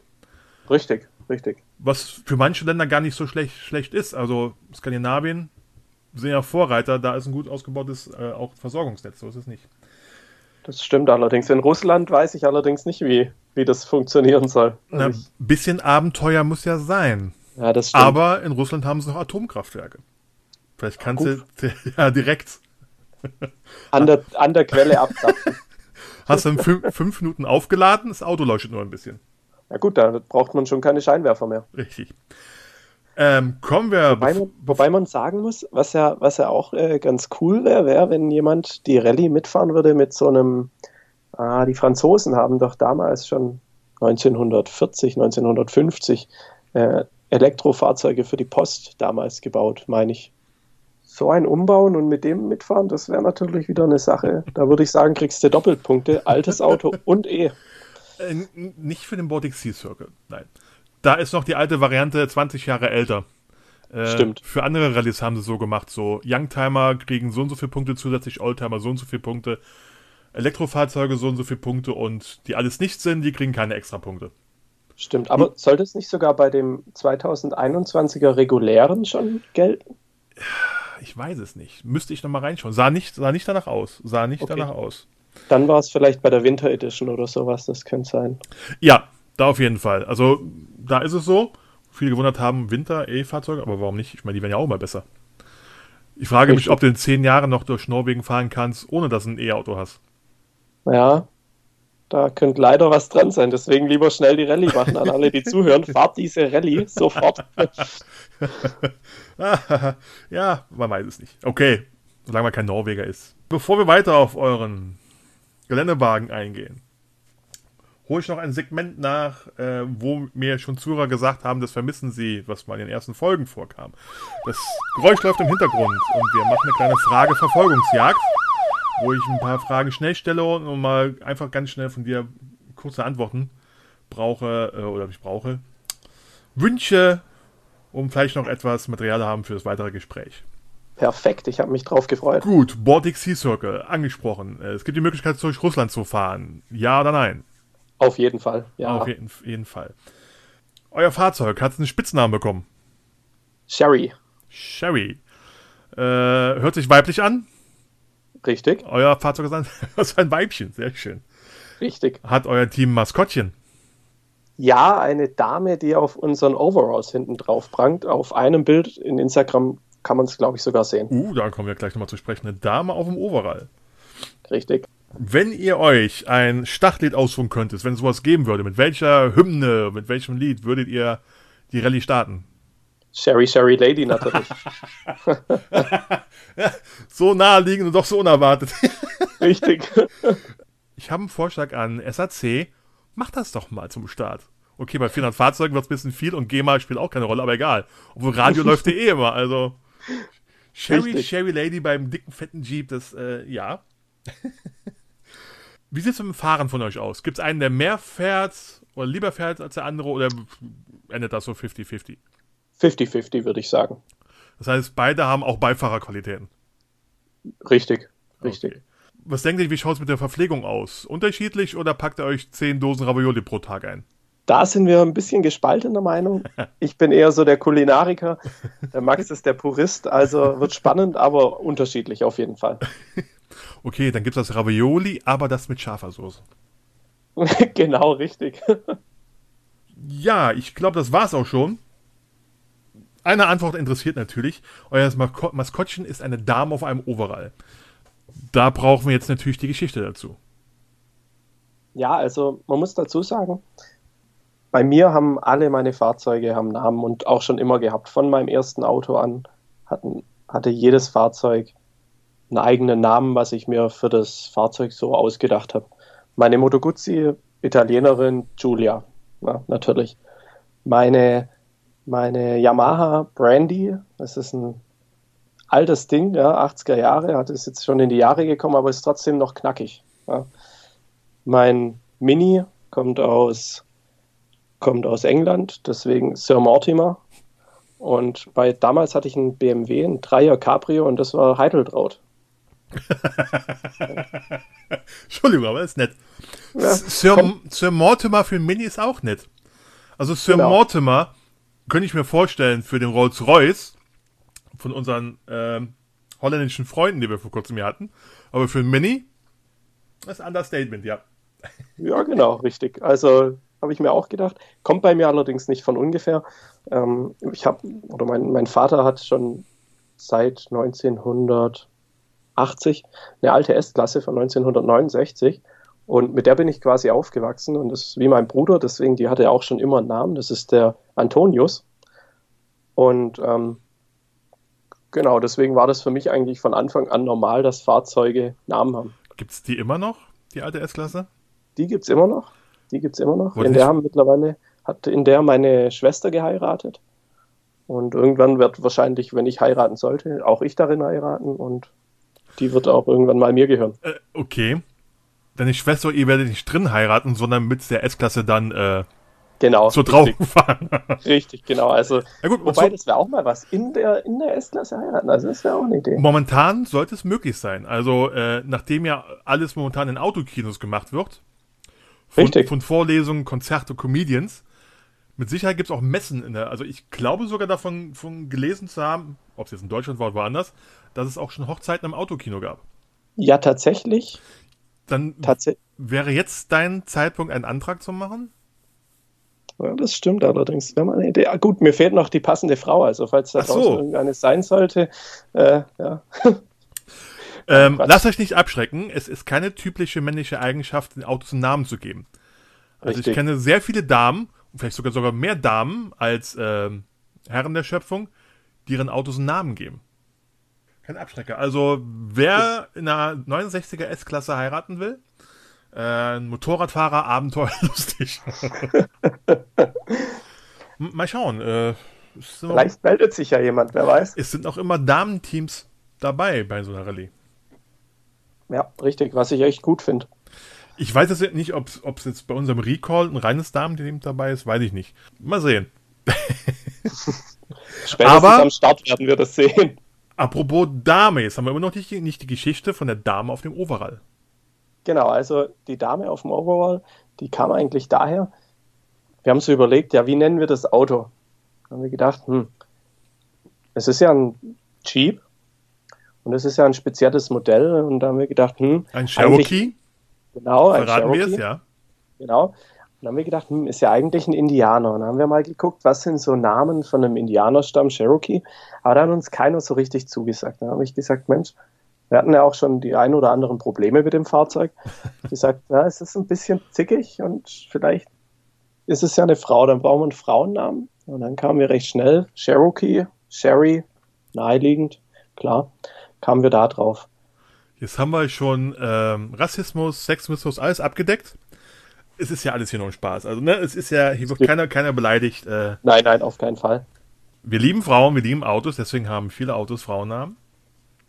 Richtig, richtig. Was für manche Länder gar nicht so schlecht, schlecht ist. Also Skandinavien sind ja Vorreiter, da ist ein gut ausgebautes äh, auch Versorgungsnetz, so ist es nicht. Das stimmt allerdings. In Russland weiß ich allerdings nicht, wie, wie das funktionieren soll. Also ich, bisschen Abenteuer muss ja sein. ja, das stimmt. Aber in Russland haben sie noch Atomkraftwerke. Vielleicht kannst du ja direkt. an, der, an der Quelle abzapfen. Hast du in fün fünf Minuten aufgeladen, das Auto leuchtet nur ein bisschen. Ja gut, da braucht man schon keine Scheinwerfer mehr. Richtig. Ähm, kommen wir. Wobei man, wobei man, sagen muss, was ja, was ja auch äh, ganz cool wäre, wäre, wenn jemand die Rallye mitfahren würde mit so einem. Ah, die Franzosen haben doch damals schon 1940, 1950 äh, Elektrofahrzeuge für die Post damals gebaut, meine ich. So ein Umbauen und mit dem mitfahren, das wäre natürlich wieder eine Sache. Da würde ich sagen, kriegst du Doppelpunkte, altes Auto und E. Äh, nicht für den Baltic Sea Circle, nein. Da ist noch die alte Variante 20 Jahre älter. Äh, Stimmt. Für andere Rallyes haben sie so gemacht, so Youngtimer kriegen so und so viele Punkte zusätzlich, Oldtimer so und so viele Punkte, Elektrofahrzeuge so und so viele Punkte und die alles nicht sind, die kriegen keine extra Punkte. Stimmt, aber hm. sollte es nicht sogar bei dem 2021er regulären schon gelten? Ich weiß es nicht. Müsste ich nochmal reinschauen. Sah nicht, sah nicht danach aus. Sah nicht okay. danach aus. Dann war es vielleicht bei der Winter Edition oder sowas, das könnte sein. Ja, da auf jeden Fall. Also, da ist es so. Viele gewundert haben, Winter-E-Fahrzeuge, aber warum nicht? Ich meine, die werden ja auch mal besser. Ich frage Richtig. mich, ob du in zehn Jahren noch durch Norwegen fahren kannst, ohne dass du ein E-Auto hast. Ja, da könnte leider was dran sein. Deswegen lieber schnell die Rallye machen an alle, die zuhören. Fahrt diese Rallye sofort. ja, man weiß es nicht. Okay, solange man kein Norweger ist. Bevor wir weiter auf euren Geländewagen eingehen, hole ich noch ein Segment nach, äh, wo mir schon Zuhörer gesagt haben, das vermissen sie, was mal in den ersten Folgen vorkam. Das Geräusch läuft im Hintergrund und wir machen eine kleine Frage-Verfolgungsjagd wo ich ein paar Fragen schnell stelle und mal einfach ganz schnell von dir kurze Antworten brauche äh, oder ich brauche. Wünsche, um vielleicht noch etwas Material haben für das weitere Gespräch. Perfekt, ich habe mich drauf gefreut. Gut, Baltic Sea Circle, angesprochen. Es gibt die Möglichkeit, durch Russland zu fahren. Ja oder nein? Auf jeden Fall, ja. Auf jeden, jeden Fall. Euer Fahrzeug hat einen Spitznamen bekommen. Sherry. Sherry. Äh, hört sich weiblich an? Richtig. Euer Fahrzeug ist ein, ist ein Weibchen, sehr schön. Richtig. Hat euer Team Maskottchen? Ja, eine Dame, die auf unseren Overalls hinten drauf prangt. Auf einem Bild in Instagram kann man es, glaube ich, sogar sehen. Uh, da kommen wir gleich nochmal zu sprechen. Eine Dame auf dem Overall. Richtig. Wenn ihr euch ein Startlied aussuchen könntet, wenn es sowas geben würde, mit welcher Hymne, mit welchem Lied würdet ihr die Rallye starten? Sherry Sherry Lady natürlich. so naheliegend und doch so unerwartet. Richtig. Ich habe einen Vorschlag an SAC. Mach das doch mal zum Start. Okay, bei 400 Fahrzeugen wird es ein bisschen viel und GEMA spielt auch keine Rolle, aber egal. Obwohl Radio läuft ja eh immer, also. Sherry, Richtig. Sherry Lady beim dicken, fetten Jeep, das, äh, ja. Wie sieht es mit dem Fahren von euch aus? Gibt es einen, der mehr fährt oder lieber fährt als der andere oder endet das so 50-50? 50-50, würde ich sagen. Das heißt, beide haben auch Beifahrerqualitäten. Richtig, richtig. Okay. Was denkt ihr, wie schaut es mit der Verpflegung aus? Unterschiedlich oder packt ihr euch 10 Dosen Ravioli pro Tag ein? Da sind wir ein bisschen gespaltener Meinung. Ich bin eher so der Kulinariker, der Max ist der Purist, also wird spannend, aber unterschiedlich auf jeden Fall. Okay, dann gibt es das Ravioli, aber das mit scharfer Soße. genau, richtig. Ja, ich glaube, das war's auch schon. Eine Antwort interessiert natürlich. Euer Maskottchen ist eine Dame auf einem Overall. Da brauchen wir jetzt natürlich die Geschichte dazu. Ja, also man muss dazu sagen, bei mir haben alle meine Fahrzeuge haben Namen und auch schon immer gehabt. Von meinem ersten Auto an hatten, hatte jedes Fahrzeug einen eigenen Namen, was ich mir für das Fahrzeug so ausgedacht habe. Meine Moto Guzzi, Italienerin Giulia, ja, natürlich. Meine meine Yamaha Brandy, das ist ein altes Ding, ja, 80er Jahre, hat es jetzt schon in die Jahre gekommen, aber ist trotzdem noch knackig. Ja. Mein Mini kommt aus, kommt aus England, deswegen Sir Mortimer. Und bei damals hatte ich einen BMW, ein Dreier Cabrio und das war Heideltraut. Entschuldigung, aber ist nett. Ja, Sir, Sir, Mortimer für Mini ist auch nett. Also Sir genau. Mortimer könnte ich mir vorstellen, für den Rolls-Royce von unseren äh, holländischen Freunden, die wir vor kurzem hier hatten. Aber für Mini, ist ein Understatement, ja. Ja, genau, richtig. Also habe ich mir auch gedacht. Kommt bei mir allerdings nicht von ungefähr. Ähm, ich habe, oder mein, mein Vater hat schon seit 1980 eine alte S-Klasse von 1969 Und mit der bin ich quasi aufgewachsen und das ist wie mein Bruder, deswegen die hatte auch schon immer einen Namen. Das ist der Antonius. Und ähm, genau, deswegen war das für mich eigentlich von Anfang an normal, dass Fahrzeuge Namen haben. Gibt es die immer noch, die alte S-Klasse? Die gibt es immer noch. Die gibt es immer noch. Wurde in der haben mittlerweile, hat in der meine Schwester geheiratet. Und irgendwann wird wahrscheinlich, wenn ich heiraten sollte, auch ich darin heiraten und die wird auch irgendwann mal mir gehören. Äh, okay. Deine Schwester, ihr werdet nicht drin heiraten, sondern mit der S-Klasse dann äh, Genau. so richtig, drauf fahren. Richtig, genau. Also, ja gut, wobei, so, das wäre auch mal was. In der, in der S-Klasse heiraten. Also, das wäre auch eine Idee. momentan sollte es möglich sein. Also, äh, nachdem ja alles momentan in Autokinos gemacht wird, von, Richtig. von Vorlesungen, Konzerte, Comedians, mit Sicherheit gibt es auch Messen in der, also ich glaube sogar davon von gelesen zu haben, ob es jetzt in Deutschland war oder woanders, dass es auch schon Hochzeiten im Autokino gab. Ja, tatsächlich. Dann Tatsächlich. wäre jetzt dein Zeitpunkt, einen Antrag zu machen? Ja, das stimmt allerdings. Mal eine Idee. Ah, gut, mir fehlt noch die passende Frau. Also, falls da Ach so. draußen irgendeine sein sollte. Äh, ja. Ähm, lasst euch nicht abschrecken. Es ist keine typische männliche Eigenschaft, den Autos einen Namen zu geben. Also ich Richtig. kenne sehr viele Damen, und vielleicht sogar sogar mehr Damen als ähm, Herren der Schöpfung, die ihren Autos einen Namen geben. Kein Abschrecker. Also wer in einer 69er S-Klasse heiraten will, äh, ein Motorradfahrer, Abenteuer, lustig. M- Mal schauen. Äh, Vielleicht meldet sich ja jemand, wer weiß. es sind auch immer Damenteams dabei bei so einer Rallye. Ja, richtig, was ich echt gut finde. Ich weiß jetzt nicht, ob es jetzt bei unserem Recall ein reines Damenteam dabei ist, weiß ich nicht. Mal sehen. Spätestens Aber- am Start werden wir das sehen. Apropos Dame, jetzt haben wir immer noch nicht, nicht die Geschichte von der Dame auf dem Overall. Genau, also die Dame auf dem Overall, die kam eigentlich daher. Wir haben so überlegt, ja, wie nennen wir das Auto? Dann haben wir gedacht, hm, es ist ja ein Jeep und es ist ja ein spezielles Modell und da haben wir gedacht, hm, Ein Cherokee, genau, ein verraten wir Cherokee, es, ja. genau. Dann haben wir gedacht, hm, ist ja eigentlich ein Indianer. Und dann haben wir mal geguckt, was sind so Namen von einem Indianerstamm Cherokee. Aber da hat uns keiner so richtig zugesagt. Dann habe ich gesagt, Mensch, wir hatten ja auch schon die ein oder anderen Probleme mit dem Fahrzeug. Ich gesagt, ja, es ist ein bisschen zickig und vielleicht ist es ja eine Frau, dann brauchen wir einen Frauennamen. Und dann kamen wir recht schnell, Cherokee, Sherry, naheliegend, klar, kamen wir da drauf. Jetzt haben wir schon ähm, Rassismus, Sexismus, alles abgedeckt. Es ist ja alles hier nur ein Spaß. Also, ne, es ist ja, hier wird keiner, keiner beleidigt. Äh, Nein, nein, auf keinen Fall. wir lieben Frauen, wir lieben Autos, deswegen haben viele Autos Frauennamen.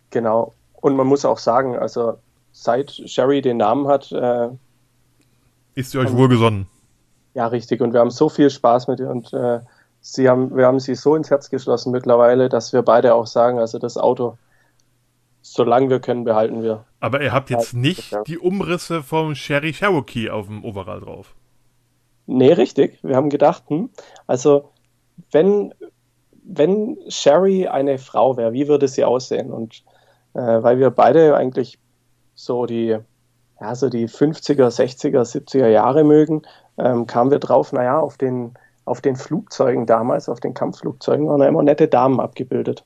Genau. Und man muss auch sagen, also seit Sherry den Namen hat, äh, Ist ihr euch wohlgesonnen? ja richtig. Und wir haben so viel Spaß mit ihr und äh, sie haben, wir haben sie so ins Herz geschlossen mittlerweile, dass wir beide auch sagen, also das Auto, solange wir können, behalten wir. Aber ihr habt jetzt nicht die Umrisse vom Sherry Cherokee auf dem Overall drauf. Nee, richtig. Wir haben gedacht, hm, also wenn, wenn Sherry eine Frau wäre, wie würde sie aussehen? Und äh, weil wir beide eigentlich so die, ja, so die 50er, 60er, 70er Jahre mögen, ähm, kamen wir drauf, naja, auf den, auf den Flugzeugen damals, auf den Kampfflugzeugen, waren da immer nette Damen abgebildet.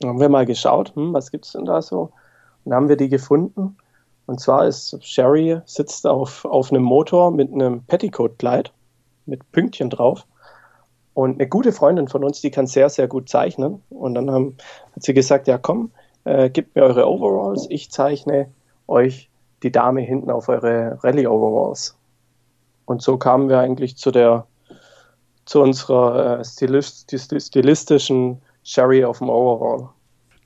Dann haben wir mal geschaut, hm, was gibt's denn da so? Und haben wir die gefunden. Und zwar ist Sherry sitzt auf, auf einem Motor mit einem Petticoat-Kleid mit Pünktchen drauf. Und eine gute Freundin von uns, die kann sehr, sehr gut zeichnen. Und dann haben, hat sie gesagt, ja komm, äh, gebt mir eure Overalls, ich zeichne euch die Dame hinten auf eure Rallye-Overalls. Und so kamen wir eigentlich zu der, zu unserer äh, stilist, stil- stilistischen Sherry auf dem Overall.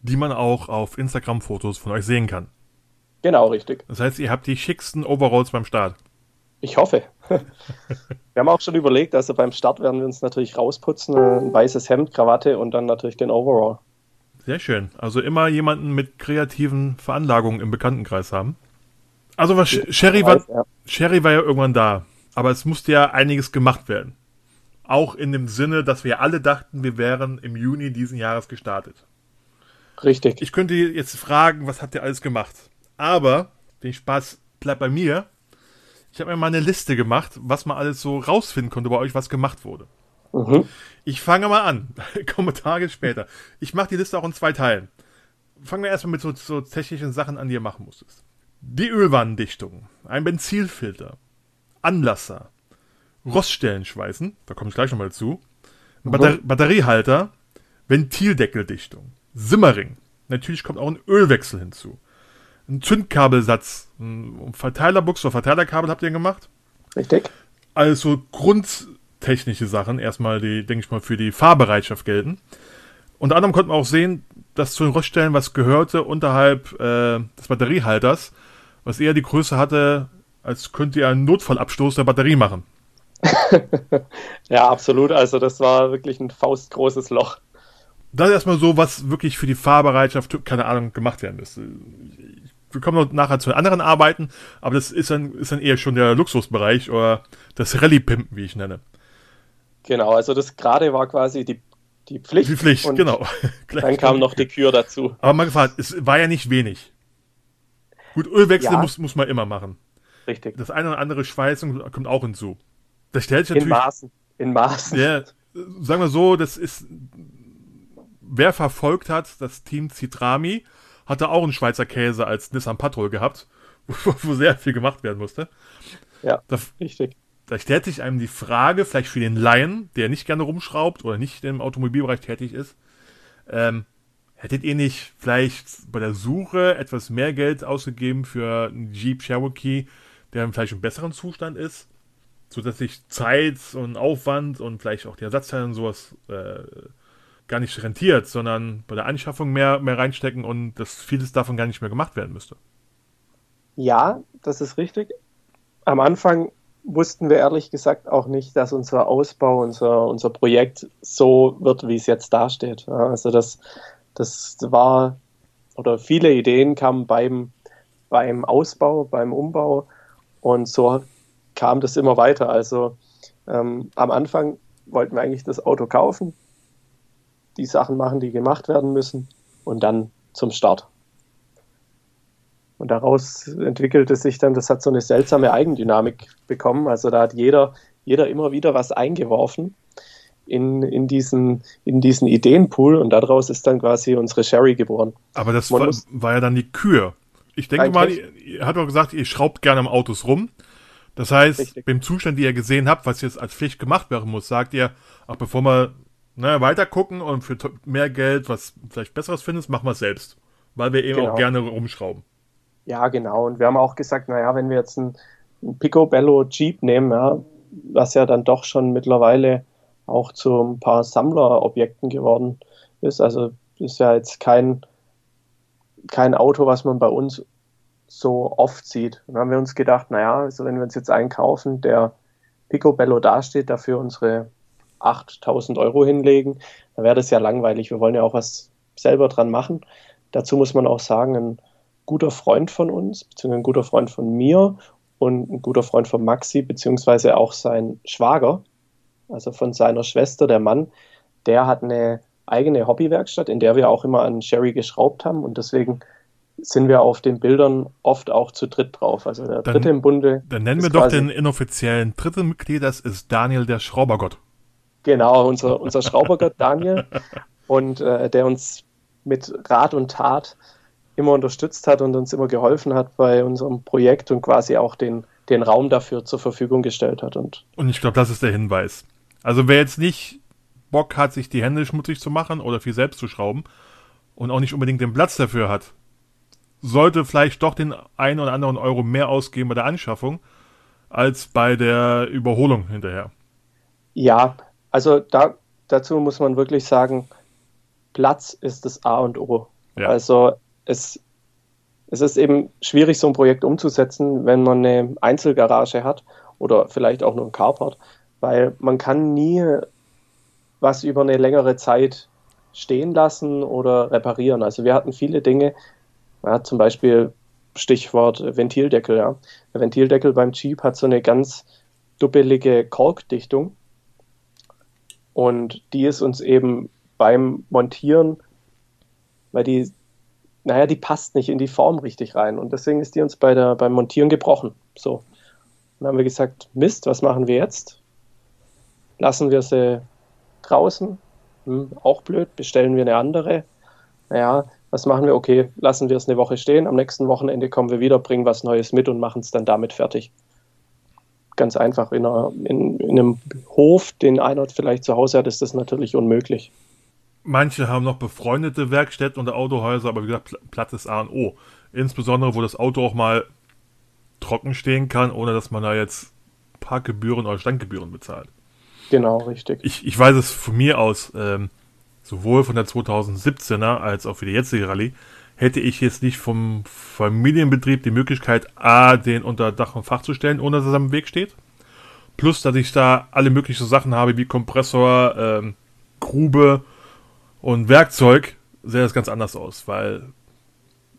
Die man auch auf Instagram-Fotos von euch sehen kann. Genau, richtig. Das heißt, ihr habt die schicksten Overalls beim Start. Ich hoffe. wir haben auch schon überlegt, also beim Start werden wir uns natürlich rausputzen, äh, ein weißes Hemd, Krawatte und dann natürlich den Overall. Sehr schön. Also immer jemanden mit kreativen Veranlagungen im Bekanntenkreis haben. Also was Sh- Sherry war, Ja. Sherry war ja irgendwann da, aber es musste ja einiges gemacht werden. Auch in dem Sinne, dass wir alle dachten, wir wären im Juni diesen Jahres gestartet. Richtig. Ich könnte jetzt fragen, was habt ihr alles gemacht? Aber den Spaß bleibt bei mir. Ich habe mir mal eine Liste gemacht, was man alles so rausfinden konnte bei euch, was gemacht wurde. Mhm. Ich fange mal an. Komme Tage später. Ich mache die Liste auch in zwei Teilen. Fangen wir erstmal mit so, so technischen Sachen an, die ihr machen musstest. Die Ölwannendichtung, ein Benzilfilter, Anlasser, Roststellenschweißen, da komme ich gleich nochmal zu, ein Batter Batteriehalter, Ventildeckeldichtung, Simmering, natürlich kommt auch ein Ölwechsel hinzu, ein Zündkabelsatz, ein Verteilerbuchs oder Verteilerkabel habt ihr gemacht? Richtig. Also grundtechnische Sachen erstmal, die, denke ich mal, für die Fahrbereitschaft gelten. Unter anderem konnte man auch sehen, dass zu den Roststellen was gehörte unterhalb äh, des Batteriehalters, was eher die Größe hatte, als könnte ihr einen Notfallabstoß der Batterie machen. ja, absolut. Also das war wirklich ein faustgroßes Loch. Das ist erstmal so, was wirklich für die Fahrbereitschaft, keine Ahnung, gemacht werden müsste. Wir kommen noch nachher zu anderen Arbeiten, aber das ist dann, ist dann eher schon der Luxusbereich oder das Rallye-Pimpen, wie ich nenne. Genau, also das gerade war quasi die, die Pflicht. Die Pflicht, genau. dann kam noch die Kür dazu. Aber mal gefragt, es war ja nicht wenig. Gut, Ölwechsel ja. muss, muss man immer machen. Richtig. Das eine oder andere Schweißung kommt auch hinzu. Das stellt sich natürlich. In Maßen. In Maßen. Ja, sagen wir so, das ist. Wer verfolgt hat, das Team Citrami, hatte auch einen Schweizer Käse als Nissan Patrol gehabt, wo, wo sehr viel gemacht werden musste. Ja, da, richtig. Da stellt sich einem die Frage, vielleicht für den Laien, der nicht gerne rumschraubt oder nicht im Automobilbereich tätig ist, ähm, hättet ihr nicht vielleicht bei der Suche etwas mehr Geld ausgegeben für einen Jeep Cherokee, der vielleicht im besseren Zustand ist? Sodass sich Zeit und Aufwand und vielleicht auch die Ersatzteile und sowas äh, gar nicht rentiert, sondern bei der Anschaffung mehr, mehr reinstecken und dass vieles davon gar nicht mehr gemacht werden müsste. Ja, das ist richtig. Am Anfang wussten wir ehrlich gesagt auch nicht, dass unser Ausbau, unser, unser Projekt so wird, wie es jetzt dasteht. Also das, das war, oder viele Ideen kamen beim, beim Ausbau, beim Umbau und so kam das immer weiter. Also ähm, am Anfang wollten wir eigentlich das Auto kaufen, die Sachen machen, die gemacht werden müssen und dann zum Start. Und daraus entwickelte sich dann, das hat so eine seltsame Eigendynamik bekommen. Also da hat jeder, jeder immer wieder was eingeworfen in, in, diesen, in diesen Ideenpool und daraus ist dann quasi unsere Sherry geboren. Aber das war, war, ja dann die Kür. Ich denke mal, ihr, ihr habt doch gesagt, ihr schraubt gerne am Autos rum. Das heißt, Richtig. beim Zustand, den ihr gesehen habt, was jetzt als Pflicht gemacht werden muss, sagt ihr, auch bevor wir ne, weiter gucken und für mehr Geld was vielleicht Besseres findest, machen wir es selbst. Weil wir eben genau. auch gerne rumschrauben. Ja, genau. Und wir haben auch gesagt, naja, wenn wir jetzt ein, ein Picobello Jeep nehmen, ja, was ja dann doch schon mittlerweile auch zu ein paar Sammlerobjekten geworden ist. Also ist ja jetzt kein, kein Auto, was man bei uns so oft sieht. Und dann haben wir uns gedacht, naja, also wenn wir uns jetzt einkaufen, der Picobello dasteht, dafür unsere 8000 Euro hinlegen, dann wäre das ja langweilig. Wir wollen ja auch was selber dran machen. Dazu muss man auch sagen, ein guter Freund von uns, beziehungsweise ein guter Freund von mir und ein guter Freund von Maxi, beziehungsweise auch sein Schwager, also von seiner Schwester, der Mann, der hat eine eigene Hobbywerkstatt, in der wir auch immer an Sherry geschraubt haben und deswegen sind wir auf den Bildern oft auch zu dritt drauf. Also der dann, dritte im Bunde. Dann nennen wir doch den inoffiziellen dritten Mitglied, das ist Daniel der Schraubergott. Genau, unser, unser Schraubergott Daniel. Und äh, der uns mit Rat und Tat immer unterstützt hat und uns immer geholfen hat bei unserem Projekt und quasi auch den, den Raum dafür zur Verfügung gestellt hat. Und, und ich glaube, das ist der Hinweis. Also wer jetzt nicht Bock hat, sich die Hände schmutzig zu machen oder viel selbst zu schrauben und auch nicht unbedingt den Platz dafür hat, sollte vielleicht doch den einen oder anderen Euro mehr ausgeben bei der Anschaffung als bei der Überholung hinterher. Ja, also da, dazu muss man wirklich sagen, Platz ist das A und O. Ja. Also es, es ist eben schwierig, so ein Projekt umzusetzen, wenn man eine Einzelgarage hat oder vielleicht auch nur ein Carport, weil man kann nie was über eine längere Zeit stehen lassen oder reparieren. Also wir hatten viele Dinge, ja, zum Beispiel Stichwort Ventildeckel. Ja. Der Ventildeckel beim Jeep hat so eine ganz duppelige Korkdichtung und die ist uns eben beim Montieren, weil die, naja, die passt nicht in die Form richtig rein und deswegen ist die uns bei der, beim Montieren gebrochen. So. Dann haben wir gesagt, Mist, was machen wir jetzt? Lassen wir sie draußen? Hm, auch blöd, bestellen wir eine andere? Naja, Was machen wir? Okay, lassen wir es eine Woche stehen. Am nächsten Wochenende kommen wir wieder, bringen was Neues mit und machen es dann damit fertig. Ganz einfach. In, einer, in, in einem Hof, den einer vielleicht zu Hause hat, ist das natürlich unmöglich. Manche haben noch befreundete Werkstätten oder Autohäuser, aber wie gesagt, Platz ist A und O. Insbesondere, wo das Auto auch mal trocken stehen kann, ohne dass man da jetzt Parkgebühren oder Standgebühren bezahlt. Genau, richtig. Ich, ich weiß es von mir aus, ähm, sowohl von der 2017er als auch für die jetzige Rallye, hätte ich jetzt nicht vom Familienbetrieb die Möglichkeit, A, den unter Dach und Fach zu stellen, ohne dass es am Weg steht. Plus, dass ich da alle möglichen Sachen habe, wie Kompressor, ähm, Grube und Werkzeug, sähe das ganz anders aus, weil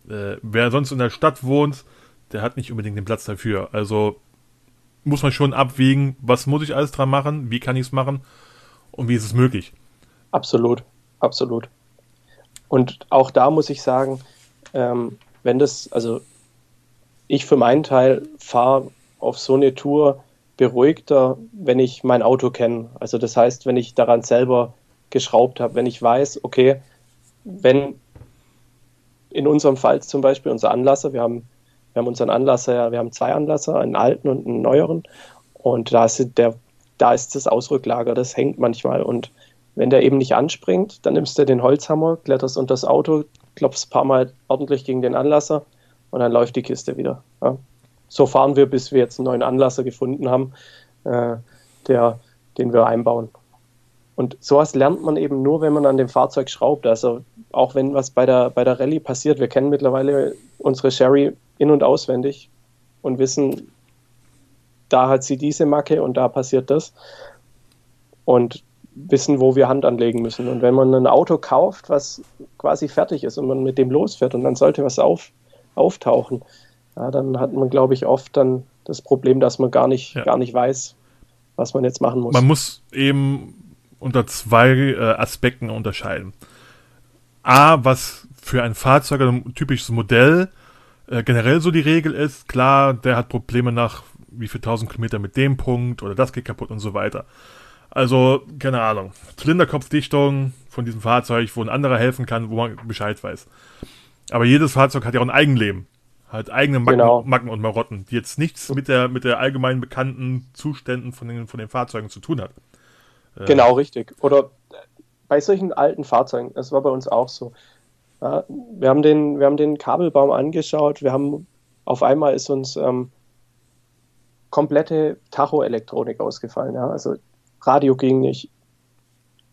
äh, wer sonst in der Stadt wohnt, der hat nicht unbedingt den Platz dafür. Also muss man schon abwägen, was muss ich alles dran machen, wie kann ich es machen und wie ist es möglich. Absolut, absolut. Und auch da muss ich sagen, ähm, wenn das, also ich für meinen Teil fahre auf so eine Tour beruhigter, wenn ich mein Auto kenne. Also das heißt, wenn ich daran selber geschraubt habe, wenn ich weiß, okay, wenn in unserem Fall zum Beispiel unser Anlasser, wir haben wir haben unseren Anlasser, wir haben zwei Anlasser, einen alten und einen neueren. Und da ist, der, da ist das Ausrücklager, das hängt manchmal. Und wenn der eben nicht anspringt, dann nimmst du den Holzhammer, kletterst unter das Auto, klopfst ein paar Mal ordentlich gegen den Anlasser und dann läuft die Kiste wieder. Ja. So fahren wir, bis wir jetzt einen neuen Anlasser gefunden haben, äh, der, den wir einbauen. Und sowas lernt man eben nur, wenn man an dem Fahrzeug schraubt. Also auch wenn was bei der, bei der Rallye passiert, wir kennen mittlerweile unsere Sherry in- und auswendig und wissen, da hat sie diese Macke und da passiert das. Und wissen, wo wir Hand anlegen müssen. Und wenn man ein Auto kauft, was quasi fertig ist und man mit dem losfährt und dann sollte was auf, auftauchen, ja, dann hat man, glaube ich, oft dann das Problem, dass man gar nicht, ja. gar nicht weiß, was man jetzt machen muss. Man muss eben unter zwei äh, Aspekten unterscheiden. A, was für ein Fahrzeug, ein typisches Modell, äh, generell so die Regel ist, klar, der hat Probleme nach wie viel tausend Kilometer mit dem Punkt oder das geht kaputt und so weiter. Also, keine Ahnung, Zylinderkopfdichtung von diesem Fahrzeug, wo ein anderer helfen kann, wo man Bescheid weiß. Aber jedes Fahrzeug hat ja auch ein Eigenleben. Hat eigene Macken, genau. Macken und Marotten, die jetzt nichts mit der, mit der allgemein bekannten Zuständen von den, von den Fahrzeugen zu tun hat. Äh, genau, richtig. Oder bei solchen alten Fahrzeugen, das war bei uns auch so. Ja, wir, haben den, wir haben den Kabelbaum angeschaut, wir haben auf einmal ist uns ähm, komplette Tachoelektronik ausgefallen. Ja? Also Radio ging nicht,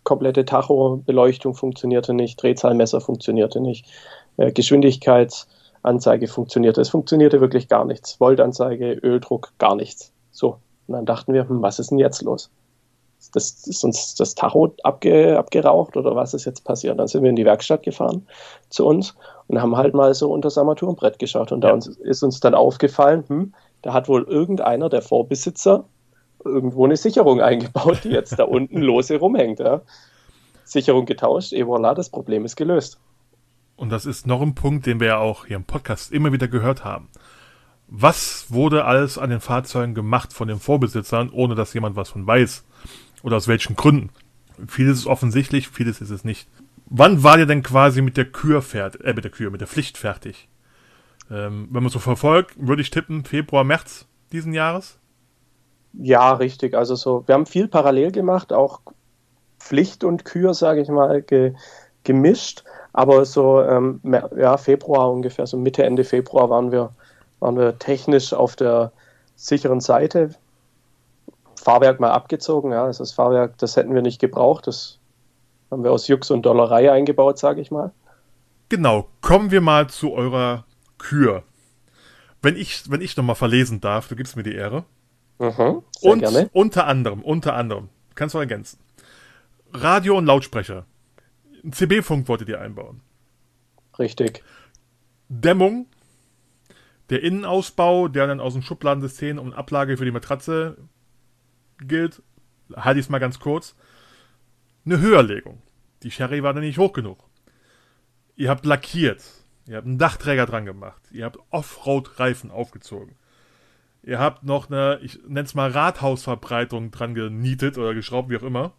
komplette Tacho-Beleuchtung funktionierte nicht, Drehzahlmesser funktionierte nicht, äh, Geschwindigkeitsanzeige funktionierte. Es funktionierte wirklich gar nichts. Voltanzeige, Öldruck, gar nichts. So. Und dann dachten wir, hm, was ist denn jetzt los? das ist uns das Tacho abge, abgeraucht oder was ist jetzt passiert? Dann sind wir in die Werkstatt gefahren zu uns und haben halt mal so unter das Armaturenbrett geschaut. Und da uns, ist uns dann aufgefallen, hm, da hat wohl irgendeiner der Vorbesitzer irgendwo eine Sicherung eingebaut, die jetzt da unten lose rumhängt. Ja. Sicherung getauscht, et voilà, das Problem ist gelöst. Und das ist noch ein Punkt, den wir ja auch hier im Podcast immer wieder gehört haben. Was wurde alles an den Fahrzeugen gemacht von den Vorbesitzern, ohne dass jemand was von weiß? Oder aus welchen Gründen? Vieles ist offensichtlich, vieles ist es nicht. Wann war ihr denn quasi mit der Kür fertig, äh, mit der Kür, mit der Pflicht fertig? Ähm, wenn man so verfolgt, würde ich tippen, Februar, März diesen Jahres? Ja, richtig. Also so, wir haben viel parallel gemacht, auch Pflicht und Kür, sage ich mal, ge, gemischt. Aber so, ähm, ja, Februar ungefähr, so Mitte, Ende Februar waren wir, waren wir technisch auf der sicheren Seite. Fahrwerk mal abgezogen. Ja, also das Fahrwerk, das hätten wir nicht gebraucht. Das haben wir aus Jux und Dollerei eingebaut, sage ich mal. Genau. Kommen wir mal zu eurer Kür. Wenn ich, wenn ich nochmal verlesen darf, du gibst mir die Ehre. Mhm, und gerne. unter anderem, unter anderem, kannst du ergänzen. Radio und Lautsprecher. CB-Funk wolltet ihr einbauen. Richtig. Dämmung, der Innenausbau, der dann aus dem Schubladensystem und Ablage für die Matratze gilt, halte ich es mal ganz kurz, eine Höherlegung. Die Sherry war dann nicht hoch genug. Ihr habt lackiert. Ihr habt einen Dachträger dran gemacht. Ihr habt Offroad-Reifen aufgezogen. Ihr habt noch eine, ich nenne es mal Rathausverbreitung dran genietet oder geschraubt, wie auch immer.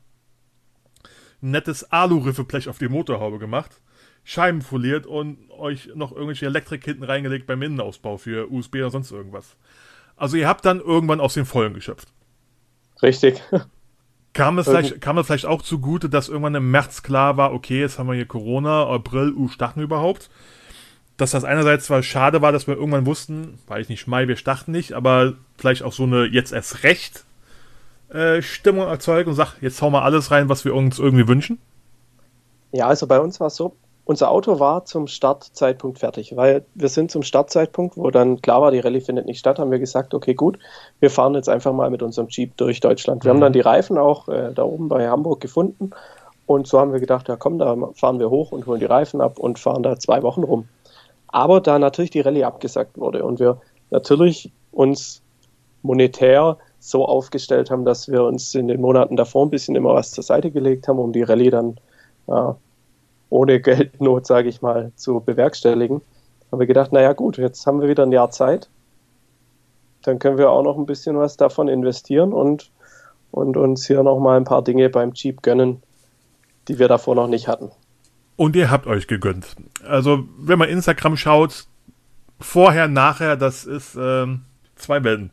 Ein nettes Alu-Riffeblech auf die Motorhaube gemacht. Scheiben foliert und euch noch irgendwelche Elektrik hinten reingelegt beim Innenausbau für USB oder sonst irgendwas. Also ihr habt dann irgendwann aus den Vollen geschöpft. Richtig. Kam es, vielleicht, kam es vielleicht auch zugute, dass irgendwann im März klar war, okay, jetzt haben wir hier Corona, April, uh, starten wir überhaupt. Dass das einerseits zwar schade war, dass wir irgendwann wussten, weiß ich nicht, Mai, wir starten nicht, aber vielleicht auch so eine jetzt erst recht äh, Stimmung erzeugt und sagt, jetzt hauen wir alles rein, was wir uns irgendwie wünschen? Ja, also bei uns war es so, unser Auto war zum Startzeitpunkt fertig, weil wir sind zum Startzeitpunkt, wo dann klar war, die Rallye findet nicht statt, haben wir gesagt, okay, gut, wir fahren jetzt einfach mal mit unserem Jeep durch Deutschland. Wir mhm. haben dann die Reifen auch äh, da oben bei Hamburg gefunden und so haben wir gedacht, ja komm, da fahren wir hoch und holen die Reifen ab und fahren da zwei Wochen rum. Aber da natürlich die Rallye abgesagt wurde und wir natürlich uns monetär so aufgestellt haben, dass wir uns in den Monaten davor ein bisschen immer was zur Seite gelegt haben, um die Rallye dann äh, ohne Geldnot, sage ich mal, zu bewerkstelligen, haben wir gedacht, naja gut, jetzt haben wir wieder ein Jahr Zeit, dann können wir auch noch ein bisschen was davon investieren und, und uns hier nochmal ein paar Dinge beim Jeep gönnen, die wir davor noch nicht hatten. Und ihr habt euch gegönnt. Also, wenn man Instagram schaut, vorher, nachher, das ist ähm, zwei Welten.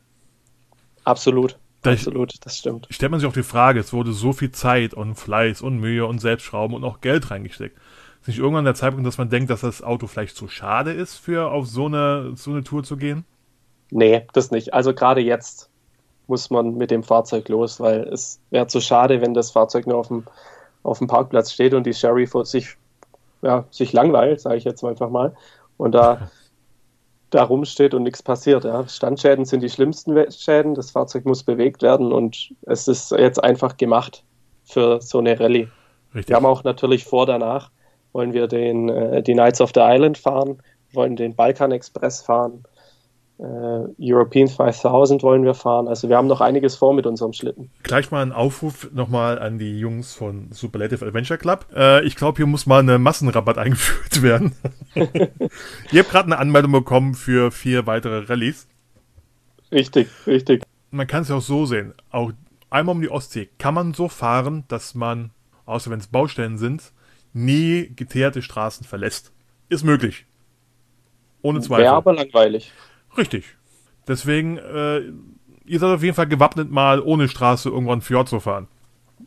Absolut. Da Absolut, das stimmt. Stellt man sich auch die Frage, es wurde so viel Zeit und Fleiß und Mühe und Selbstschrauben und auch Geld reingesteckt. Ist nicht irgendwann der Zeitpunkt, dass man denkt, dass das Auto vielleicht zu schade ist, für auf so eine, so eine Tour zu gehen? Nee, das nicht. Also gerade jetzt muss man mit dem Fahrzeug los, weil es wäre zu schade, wenn das Fahrzeug nur auf dem, auf dem Parkplatz steht und die Sherry vor sich, ja, sich langweilt, sage ich jetzt einfach mal. Und da da rumsteht und nichts passiert. Ja. Standschäden sind die schlimmsten Schäden. Das Fahrzeug muss bewegt werden und es ist jetzt einfach gemacht für so eine Rallye. Richtig. Wir haben auch natürlich vor danach, wollen wir den, äh, die Knights of the Island fahren, wollen den Balkan Express fahren, European 5000 wollen wir fahren. Also wir haben noch einiges vor mit unserem Schlitten. Gleich mal ein Aufruf nochmal an die Jungs von Superlative Adventure Club. Äh, ich glaube, hier muss mal eine Massenrabatt eingeführt werden. Ihr habt gerade eine Anmeldung bekommen für vier weitere Rallyes. Richtig, richtig. Man kann es ja auch so sehen. Auch einmal um die Ostsee kann man so fahren, dass man, außer wenn es Baustellen sind, nie geteerte Straßen verlässt. Ist möglich. Ohne Zweifel. Wäre aber langweilig. Richtig. Deswegen, äh, ihr seid auf jeden Fall gewappnet, mal ohne Straße irgendwann Fjord zu fahren.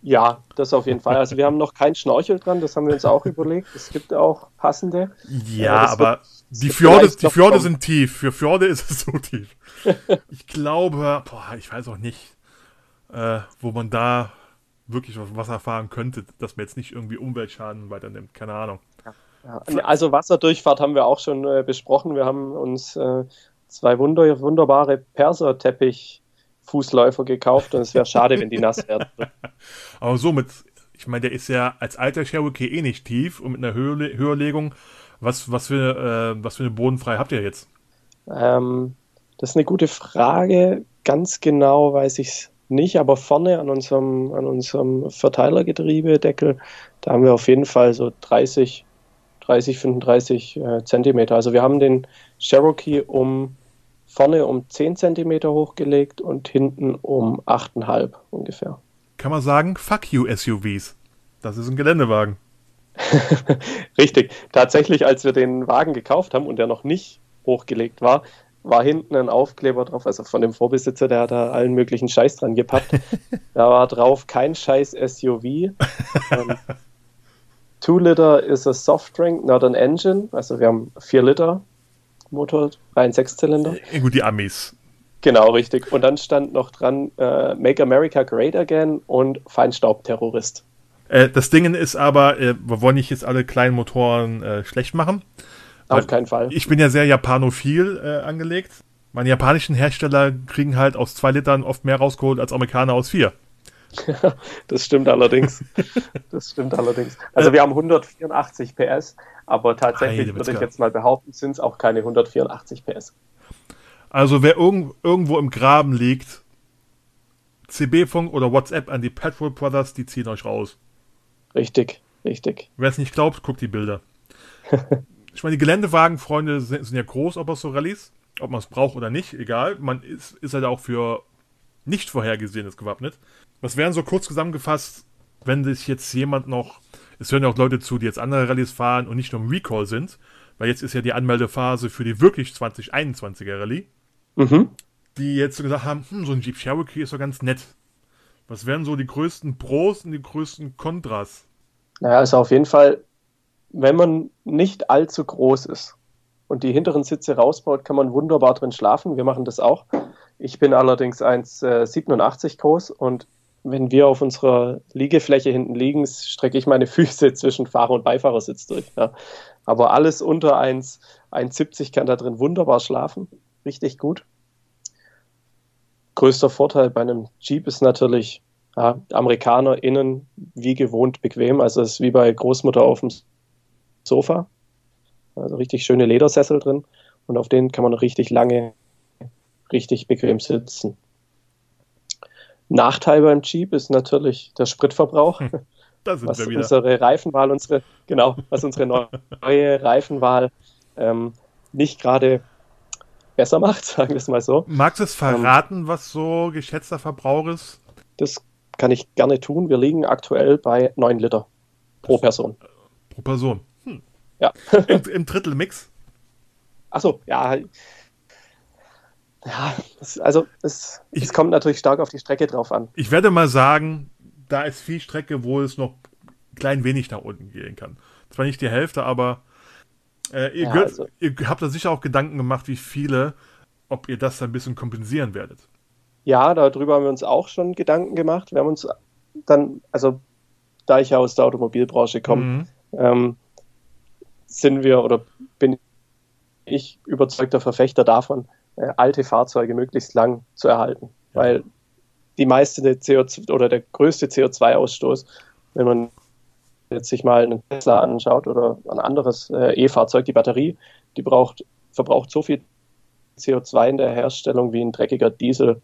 Ja, das auf jeden Fall. Also wir haben noch kein Schnorchel dran, das haben wir uns auch überlegt. Es gibt auch passende. Ja, äh, aber wird, die Fjorde, die Fjorde sind tief. Für Fjorde ist es so tief. ich glaube, boah, ich weiß auch nicht, äh, wo man da wirklich was Wasser fahren könnte, dass man jetzt nicht irgendwie Umweltschaden weiternimmt. Keine Ahnung. Ja, also Wasserdurchfahrt haben wir auch schon äh, besprochen. Wir haben uns äh, zwei wunder wunderbare Perserteppich-Fußläufer gekauft und es wäre schade, wenn die nass werden. Aber so mit, ich meine, der ist ja als alter Cherokee eh nicht tief und mit einer Höhe, Höherlegung. Was, was, für, äh, was für eine Bodenfrei habt ihr jetzt? Ähm, das ist eine gute Frage. Ganz genau weiß ich es nicht, aber vorne an unserem, an unserem Verteilergetriebedeckel, da haben wir auf jeden Fall so 30, 30, 35 äh, Zentimeter. Also wir haben den Cherokee um vorne um 10 cm hochgelegt und hinten um 8,5 ungefähr. Kann man sagen, fuck you SUVs. Das ist ein Geländewagen. Richtig. Tatsächlich, als wir den Wagen gekauft haben und der noch nicht hochgelegt war, war hinten ein Aufkleber drauf, also von dem Vorbesitzer, der hat da allen möglichen Scheiß dran gepackt. da war drauf kein Scheiß SUV. 2 Liter is a soft drink, not an engine. Also wir haben 4 Liter Motor, rein Sechszylinder. Ja, gut, die Amis. Genau, richtig. Und dann stand noch dran äh, Make America Great Again und Feinstaubterrorist. Äh, das Ding ist aber, äh, wir wollen nicht jetzt alle kleinen Motoren äh, schlecht machen. Auf keinen Fall. Ich bin ja sehr japanophil äh, angelegt. Meine japanischen Hersteller kriegen halt aus zwei Litern oft mehr rausgeholt als Amerikaner aus vier. das stimmt allerdings. Das stimmt allerdings. Also wir haben 184 PS, aber tatsächlich Heide, würde ich jetzt mal behaupten, sind es auch keine 184 PS. Also wer irg irgendwo im Graben liegt, CB-Funk oder WhatsApp an die Petrol Brothers, die ziehen euch raus. Richtig, richtig. Wer es nicht glaubt, guckt die Bilder. ich meine, die Geländewagenfreunde sind, sind ja groß, ob es so Rallyes, ob man es braucht oder nicht, egal. Man ist, ist halt auch für nicht vorhergesehenes gewappnet. Was wären so kurz zusammengefasst, wenn sich jetzt jemand noch es hören ja auch Leute zu, die jetzt andere Rallyes fahren und nicht nur im Recall sind, weil jetzt ist ja die Anmeldephase für die wirklich 2021er Rallye, Mhm. die jetzt so gesagt haben, hm, so ein Jeep Cherokee ist doch ganz nett. Was wären so die größten Pros und die größten Kontras? Naja, also auf jeden Fall, wenn man nicht allzu groß ist und die hinteren Sitze rausbaut, kann man wunderbar drin schlafen. Wir machen das auch. Ich bin allerdings 1,87 groß und wenn wir auf unserer Liegefläche hinten liegen, strecke ich meine Füße zwischen Fahrer- und Beifahrersitz durch. Ja. Aber alles unter 1 1,70 kann da drin wunderbar schlafen. Richtig gut. Größter Vorteil bei einem Jeep ist natürlich, ja, Amerikaner innen wie gewohnt bequem. Also es ist wie bei Großmutter auf dem Sofa. Also richtig schöne Ledersessel drin. Und auf denen kann man richtig lange, richtig bequem sitzen. Nachteil beim Jeep ist natürlich der Spritverbrauch. Da sind was wir wieder. unsere Reifenwahl, unsere, genau, was unsere neue Reifenwahl ähm, nicht gerade besser macht, sagen wir es mal so. Magst du es verraten, was so geschätzter Verbrauch ist? Das kann ich gerne tun. Wir liegen aktuell bei 9 Liter pro Person. Pro Person. Hm. Ja. Im, Im Drittelmix? Achso, ja. Ja, es, also es, Ich- es kommt natürlich stark auf die Strecke drauf an. Ich werde mal sagen, da ist viel Strecke, wo es noch klein wenig nach unten gehen kann. Zwar nicht die Hälfte, aber äh, ihr, Ja, gehört, also- ihr habt da sicher auch Gedanken gemacht, wie viele, ob ihr das ein bisschen kompensieren werdet. Ja, darüber haben wir uns auch schon Gedanken gemacht. Wir haben uns dann, also da ich ja aus der Automobilbranche komme, Mhm. ähm, sind wir oder bin ich überzeugter Verfechter davon, alte Fahrzeuge möglichst lang zu erhalten. Ja. Weil die meiste CO2 oder der größte CO2-Ausstoß, wenn man jetzt sich mal einen Tesla anschaut oder ein anderes äh, E-Fahrzeug, die Batterie, die braucht, verbraucht so viel CO2 in der Herstellung, wie ein dreckiger Diesel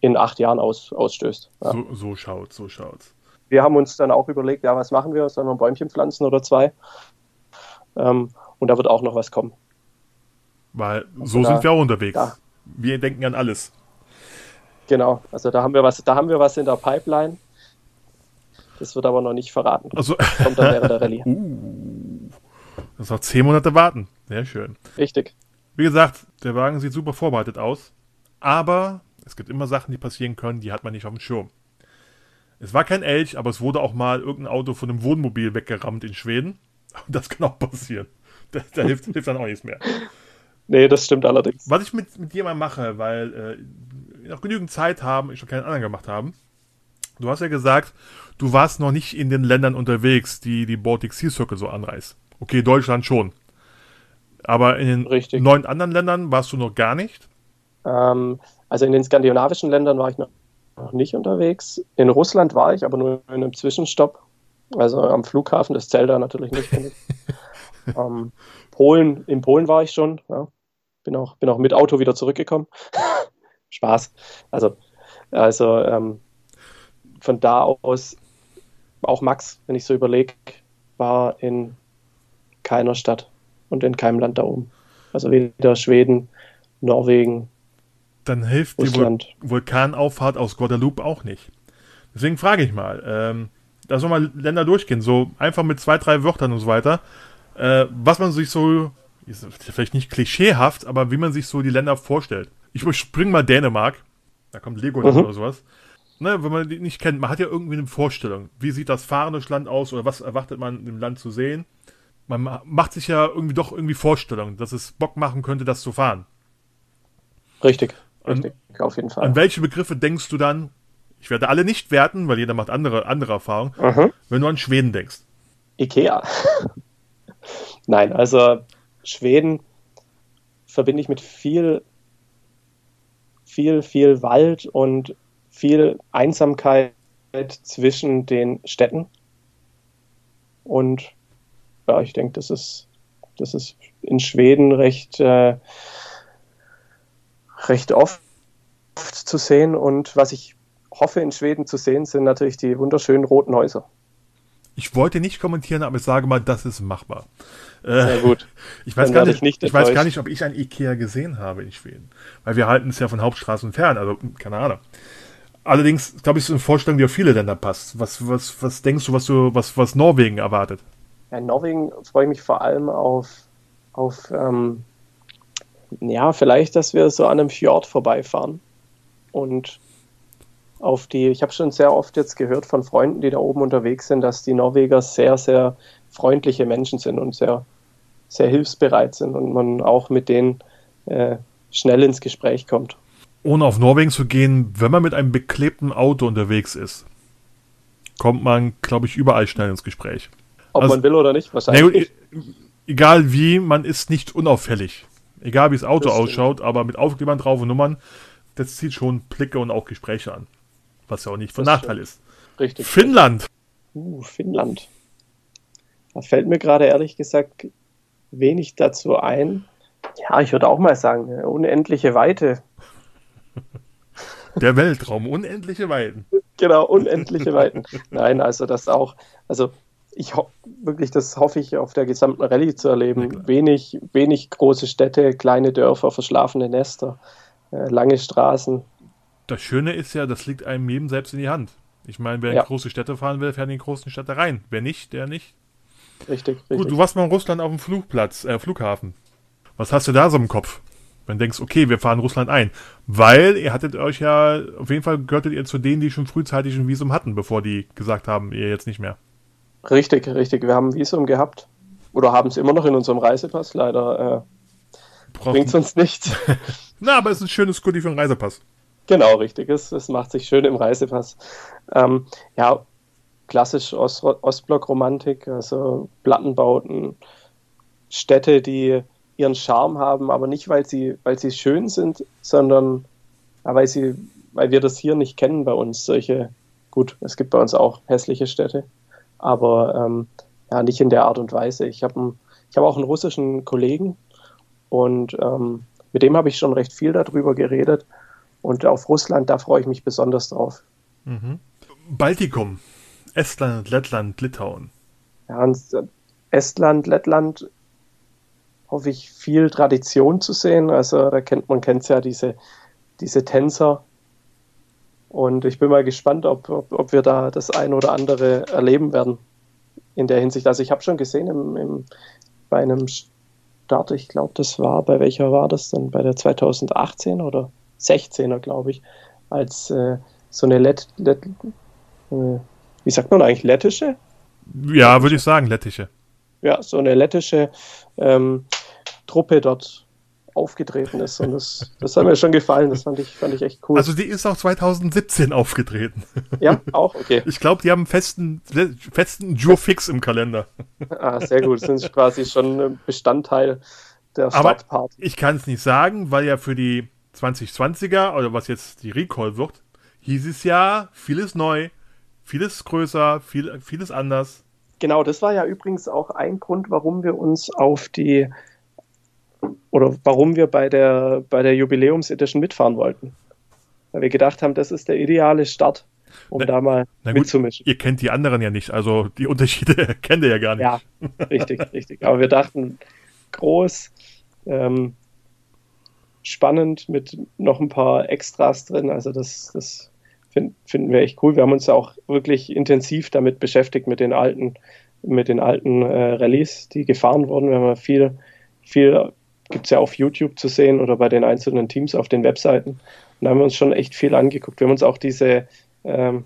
in acht Jahren aus, ausstößt. Ja. So, so schaut, so schaut. Wir haben uns dann auch überlegt, ja, was machen wir? Sollen wir ein Bäumchen pflanzen oder zwei? Ähm, und da wird auch noch was kommen. Weil so da- sind wir auch unterwegs. da. Wir denken an alles. Genau, also da haben wir was, da haben wir was in der Pipeline. Das wird aber noch nicht verraten. Also, Kommt dann während der Rallye. uh, das ist noch zehn Monate warten. Sehr schön. Richtig. Wie gesagt, der Wagen sieht super vorbereitet aus. Aber es gibt immer Sachen, die passieren können, die hat man nicht auf dem Schirm. Es war kein Elch, aber es wurde auch mal irgendein Auto von einem Wohnmobil weggerammt in Schweden. Und das kann auch passieren. Da, da hilft, hilft dann auch nichts mehr. Nee, das stimmt allerdings. Was ich mit, mit dir mal mache, weil äh, wir noch genügend Zeit haben, ich noch keinen anderen gemacht haben. Du hast ja gesagt, du warst noch nicht in den Ländern unterwegs, die die Baltic Sea Circle so anreißt. Okay, Deutschland schon. Aber in den Richtig. neun anderen Ländern warst du noch gar nicht. Ähm, also in den skandinavischen Ländern war ich noch nicht unterwegs. In Russland war ich, aber nur in einem Zwischenstopp. Also am Flughafen, das zählt da natürlich nicht. ähm, Polen, in Polen war ich schon. Ja. Bin, auch, bin auch mit Auto wieder zurückgekommen. Spaß. Also, also ähm, von da aus, auch Max, wenn ich so überlege, war in keiner Stadt und in keinem Land da oben. Also weder Schweden, Norwegen, Dann hilft die Vul Russland. Vulkanauffahrt aus Guadeloupe auch nicht. Deswegen frage ich mal, ähm, da soll mal Länder durchgehen, so einfach mit zwei, drei Wörtern und so weiter, äh, was man sich so, ist vielleicht nicht klischeehaft, aber wie man sich so die Länder vorstellt. Ich überspringe mal Dänemark, da kommt Legoland Mhm. oder sowas. Ne, wenn man die nicht kennt, man hat ja irgendwie eine Vorstellung. Wie sieht das Fahren durch Land aus oder was erwartet man im Land zu sehen? Man ma- macht sich ja irgendwie doch irgendwie Vorstellungen, dass es Bock machen könnte, das zu fahren. Richtig, An- richtig, auf jeden Fall. An welche Begriffe denkst du dann? Ich werde alle nicht werten, weil jeder macht andere, andere Erfahrungen. Mhm. Wenn du an Schweden denkst. Ikea. Nein, also Schweden verbinde ich mit viel, viel, viel Wald und viel Einsamkeit zwischen den Städten. Und ja, ich denke, das ist, das ist in Schweden recht, äh, recht oft zu sehen. Und was ich hoffe, in Schweden zu sehen, sind natürlich die wunderschönen roten Häuser. Ich wollte nicht kommentieren, aber ich sage mal, das ist machbar. Sehr gut. Ich weiß, Dann gar nicht, ich nicht ich weiß gar nicht, ob ich ein Ikea gesehen habe in Schweden. Weil wir halten es ja von Hauptstraßen fern, also keine Ahnung. Allerdings, glaube ich, ist eine Vorstellung, die auf viele Länder passt. Was, was, was denkst du, was du, was, was Norwegen erwartet? Ja, in Norwegen freue ich mich vor allem auf, auf ähm, ja, vielleicht, dass wir so an einem Fjord vorbeifahren und auf die, ich habe schon sehr oft jetzt gehört von Freunden, die da oben unterwegs sind, dass die Norweger sehr, sehr freundliche Menschen sind und sehr, sehr hilfsbereit sind und man auch mit denen äh, schnell ins Gespräch kommt. Ohne auf Norwegen zu gehen, wenn man mit einem beklebten Auto unterwegs ist, kommt man, glaube ich, überall schnell ins Gespräch. Ob also, man will oder nicht, wahrscheinlich. Nee, egal wie, man ist nicht unauffällig. Egal wie das Auto das ausschaut, aber mit Aufklebern drauf und Nummern, das zieht schon Blicke und auch Gespräche an. Was ja auch nicht von das Nachteil stimmt. ist. Richtig. Finnland. Uh, Finnland. Da fällt mir gerade ehrlich gesagt wenig dazu ein. Ja, ich würde auch mal sagen, unendliche Weite. Der Weltraum, unendliche Weiten. Genau, unendliche Weiten. Nein, also das auch, also ich hoffe wirklich, das hoffe ich auf der gesamten Rallye zu erleben. Wenig, wenig große Städte, kleine Dörfer, verschlafene Nester, äh, lange Straßen. Das Schöne ist ja, das liegt einem jedem selbst in die Hand. Ich meine, wer in große Städte fahren will, fährt in die großen Städte rein. Wer nicht, der nicht. Richtig, richtig. Gut, du warst mal in Russland auf dem Flugplatz, äh, Flughafen. Was hast du da so im Kopf? Wenn du denkst, okay, wir fahren Russland ein. Weil ihr hattet euch ja, auf jeden Fall gehörtet ihr zu denen, die schon frühzeitig ein Visum hatten, bevor die gesagt haben, ihr jetzt nicht mehr. Richtig, richtig. Wir haben ein Visum gehabt. Oder haben es immer noch in unserem Reisepass. Leider äh, bringt es uns nichts. Na, aber es ist ein schönes Goodie für einen Reisepass. Genau, richtig. Es, es macht sich schön im Reisepass. Ähm, ja, klassisch Ost Ostblock-Romantik, also Plattenbauten, Städte, die ihren Charme haben, aber nicht, weil sie, weil sie schön sind, sondern weil sie, weil wir das hier nicht kennen bei uns. Solche, gut, es gibt bei uns auch hässliche Städte, aber ähm, ja, nicht in der Art und Weise. Ich habe hab auch einen russischen Kollegen und ähm, mit dem habe ich schon recht viel darüber geredet. Und auf Russland, da freue ich mich besonders drauf. Mhm. Baltikum, Estland, Lettland, Litauen. Ja, äh, Estland, Lettland hoffe ich, viel Tradition zu sehen. Also da kennt man kennt ja diese, diese Tänzer. Und ich bin mal gespannt, ob, ob, ob wir da das ein oder andere erleben werden in der Hinsicht. Also ich habe schon gesehen im, im, bei einem Start, ich glaube, das war, bei welcher war das denn? Bei der 2018 oder 16er, glaube ich, als äh, so eine Let, Let äh, wie sagt man eigentlich, lettische? Ja, würde ich sagen, lettische. Ja, so eine lettische ähm, Truppe dort aufgetreten ist. Und das, das hat mir schon gefallen. Das fand ich, fand ich echt cool. Also die ist auch 2017 aufgetreten. Ja, auch, okay. Ich glaube, die haben einen festen, festen Jurfix im Kalender. Ah, sehr gut. Das sind quasi schon Bestandteil der Startparty. Ich kann es nicht sagen, weil ja für die 2020er oder was jetzt die Recall wird, hieß es ja, vieles neu, vieles größer, viel, vieles anders. Genau, das war ja übrigens auch ein Grund, warum wir uns auf die oder warum wir bei der, bei der Jubiläumsedition mitfahren wollten. Weil wir gedacht haben, das ist der ideale Start, um na, da mal gut, mitzumischen. Ihr kennt die anderen ja nicht, also die Unterschiede kennt ihr ja gar nicht. Ja, richtig, richtig. Aber wir dachten, groß, ähm, spannend mit noch ein paar Extras drin. Also das, das find, finden wir echt cool. Wir haben uns auch wirklich intensiv damit beschäftigt mit den alten, mit den alten äh, Rallyes, die gefahren wurden. Wir haben viel, viel gibt es ja auf YouTube zu sehen oder bei den einzelnen Teams auf den Webseiten. Und da haben wir uns schon echt viel angeguckt. Wir haben uns auch diese ähm,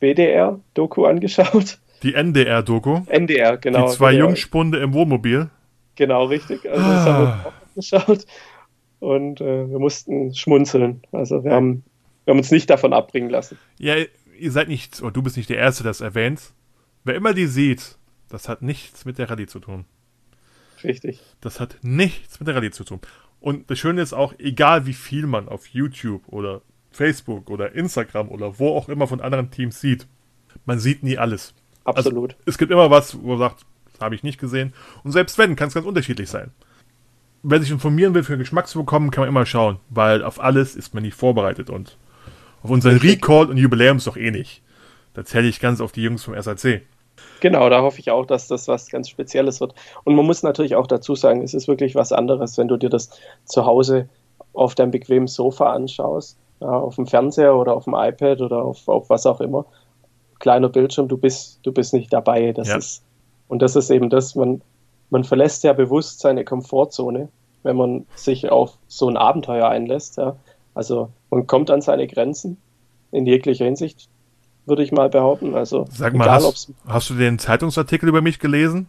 WDR-Doku angeschaut. Die NDR-Doku? NDR, genau. Die zwei WDR. Jungspunde im Wohnmobil. Genau, richtig. Also das haben wir uns ah. auch angeschaut. Und äh, wir mussten schmunzeln. Also wir haben, wir haben uns nicht davon abbringen lassen. Ja, ihr seid nicht, oder du bist nicht der Erste, der das erwähnt. Wer immer die sieht, das hat nichts mit der Rallye zu tun. Richtig. Das hat nichts mit der Rallye zu tun. Und das Schöne ist auch, egal wie viel man auf YouTube oder Facebook oder Instagram oder wo auch immer von anderen Teams sieht, man sieht nie alles. Absolut. Also, es gibt immer was, wo man sagt, das habe ich nicht gesehen. Und selbst wenn, kann es ganz unterschiedlich sein. Wer sich informieren will, für Geschmack zu bekommen, kann man immer schauen, weil auf alles ist man nicht vorbereitet und auf unseren Recall und Jubiläum ist doch eh nicht. Da zähle ich ganz auf die Jungs vom SAC. Genau, da hoffe ich auch, dass das was ganz Spezielles wird. Und man muss natürlich auch dazu sagen, es ist wirklich was anderes, wenn du dir das zu Hause auf deinem bequemen Sofa anschaust ja, auf dem Fernseher oder auf dem iPad oder auf, auf was auch immer. Kleiner Bildschirm, du bist, du bist nicht dabei. Das Ja. ist, und das ist eben das, man, man verlässt ja bewusst seine Komfortzone, wenn man sich auf so ein Abenteuer einlässt. Ja. Also man kommt an seine Grenzen in jeglicher Hinsicht, würde ich mal behaupten. Also Sag mal, egal, ob's- hast, hast du den Zeitungsartikel über mich gelesen?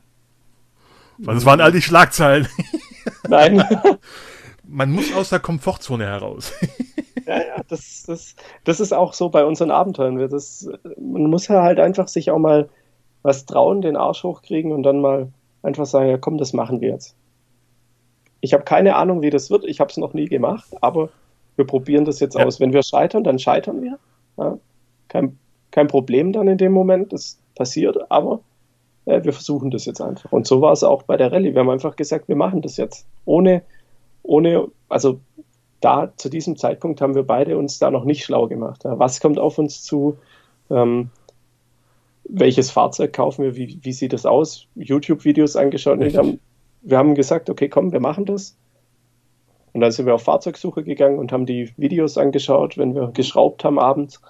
Weil das waren all die Schlagzeilen. Nein. Man muss aus der Komfortzone heraus. Ja, ja, das, das, das ist auch so bei unseren Abenteuern. Das, man muss ja halt einfach sich auch mal was trauen, den Arsch hochkriegen und dann mal einfach sagen, ja komm, das machen wir jetzt. Ich habe keine Ahnung, wie das wird. Ich habe es noch nie gemacht, aber wir probieren das jetzt Ja. aus. Wenn wir scheitern, dann scheitern wir. Ja, kein, kein Problem dann in dem Moment. Das passiert, aber äh, wir versuchen das jetzt einfach. Und so war es auch bei der Rallye. Wir haben einfach gesagt, wir machen das jetzt. Ohne, ohne, also da zu diesem Zeitpunkt haben wir beide uns da noch nicht schlau gemacht. Ja, was kommt auf uns zu? Ähm, welches Fahrzeug kaufen wir? Wie, wie sieht das aus? YouTube-Videos angeschaut. Wir haben, wir haben gesagt, okay, komm, wir machen das. Und dann sind wir auf Fahrzeugsuche gegangen und haben die Videos angeschaut, wenn wir geschraubt haben abends.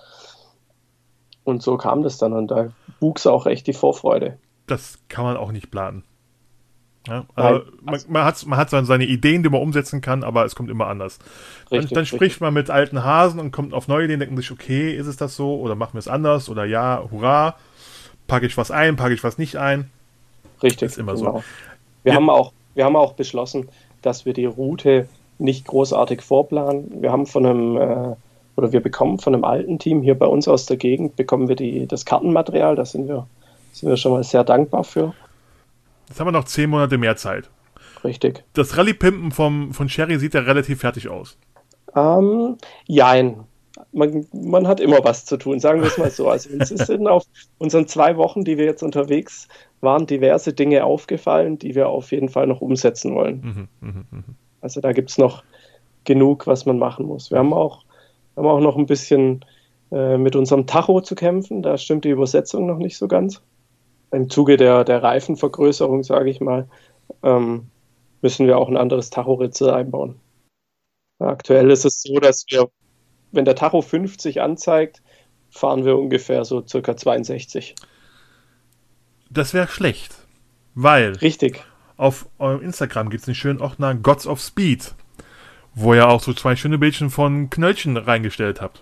Und so kam das dann. Und da wuchs auch echt die Vorfreude. Das kann man auch nicht planen. Ja, also man, man hat, man hat so seine Ideen, die man umsetzen kann, aber es kommt immer anders. Dann, Richtig, dann richtig. spricht man mit alten Hasen und kommt auf neue Ideen, denken sich, okay, ist es das so oder machen wir es anders oder ja, hurra, packe ich was ein, packe ich was nicht ein. Richtig, Ist immer so. genau. Wir, Ja. haben auch, wir haben auch beschlossen, dass wir die Route nicht großartig vorplanen. Wir haben von einem, äh, oder wir bekommen von einem alten Team hier bei uns aus der Gegend, bekommen wir die, das Kartenmaterial, da sind wir, sind wir schon mal sehr dankbar für. Jetzt haben wir noch zehn Monate mehr Zeit. Richtig. Das Rallye-Pimpen vom, von Sherry sieht ja relativ fertig aus. Ähm, jein. Man, man hat immer was zu tun, sagen wir es mal so. Also uns sind auf unseren zwei Wochen, die wir jetzt unterwegs waren, diverse Dinge aufgefallen, die wir auf jeden Fall noch umsetzen wollen. Mhm, mhm, mhm. Also da gibt es noch genug, was man machen muss. Wir haben auch, haben auch noch ein bisschen äh, mit unserem Tacho zu kämpfen. Da stimmt die Übersetzung noch nicht so ganz. Im Zuge der, der Reifenvergrößerung, sage ich mal, ähm, müssen wir auch ein anderes Tachoritzel einbauen. Aktuell ist es so, dass wir, wenn der Tacho 50 anzeigt, fahren wir ungefähr so circa 62. Das wäre schlecht, weil Richtig. auf eurem Instagram gibt es einen schönen Ordner Gods of Speed, wo ihr auch so zwei schöne Bildchen von Knöllchen reingestellt habt.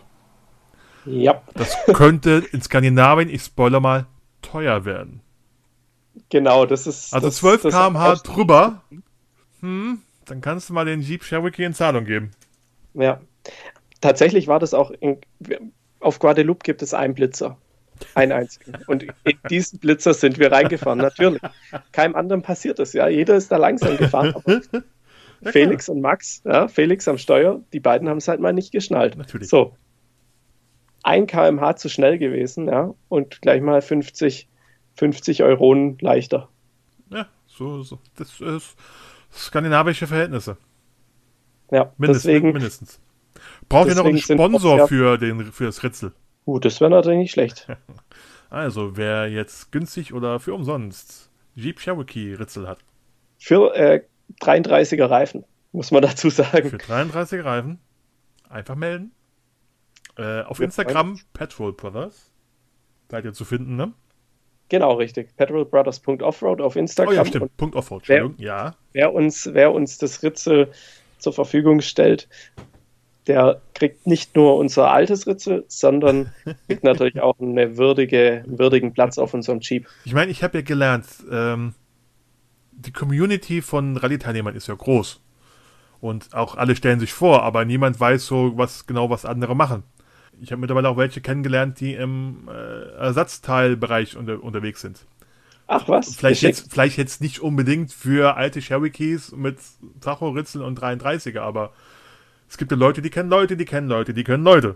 Ja, Das könnte in Skandinavien, ich spoiler mal, teuer werden. genau. Das ist. Also das, 12 das- km/h drüber, hm, dann kannst du mal den Jeep Cherokee in Zahlung geben. Ja, tatsächlich war das auch in, auf Guadeloupe gibt es einen Blitzer. Einen einzigen. Und in diesen Blitzer sind wir reingefahren, natürlich. Keinem anderen passiert das, ja. Jeder ist da langsam gefahren. Felix und Max, ja, Felix am Steuer, die beiden haben es halt mal nicht geschnallt. Natürlich. So. Ein kmh zu schnell gewesen, ja, und gleich mal 50, 50 Euronen leichter. Ja, so, so. Das ist skandinavische Verhältnisse. Ja, Mindest, deswegen, mindestens. Braucht ihr noch einen Sponsor auch- für, den, für das Ritzel? gut, das wäre natürlich nicht schlecht. Also, wer jetzt günstig oder für umsonst Jeep Cherokee Ritzel hat, Für äh, 33er Reifen, muss man dazu sagen. für 33 Reifen, einfach melden. Äh, auf Instagram Petrol Brothers. Seid ihr zu finden, ne? Genau, richtig. petrolbrothers.offroad auf Oh Instagram. ja, stimmt. Punkt Offroad, Entschuldigung. Ja. wer uns, wer uns das Ritzel zur Verfügung stellt, der kriegt nicht nur unser altes Ritzel, sondern kriegt natürlich auch eine würdige, einen würdigen Platz auf unserem Jeep. Ich meine, ich habe ja gelernt, ähm, die Community von Rallye-Teilnehmern ist ja groß. Und auch alle stellen sich vor, aber niemand weiß so, was genau was andere machen. Ich habe mittlerweile auch welche kennengelernt, die im äh, Ersatzteilbereich unter, unterwegs sind. Ach was? Vielleicht geschickt. jetzt, vielleicht jetzt nicht unbedingt für alte Cherokees mit Tacho, Ritzel und 33er, aber es gibt ja Leute, die kennen Leute, die kennen Leute, die kennen Leute.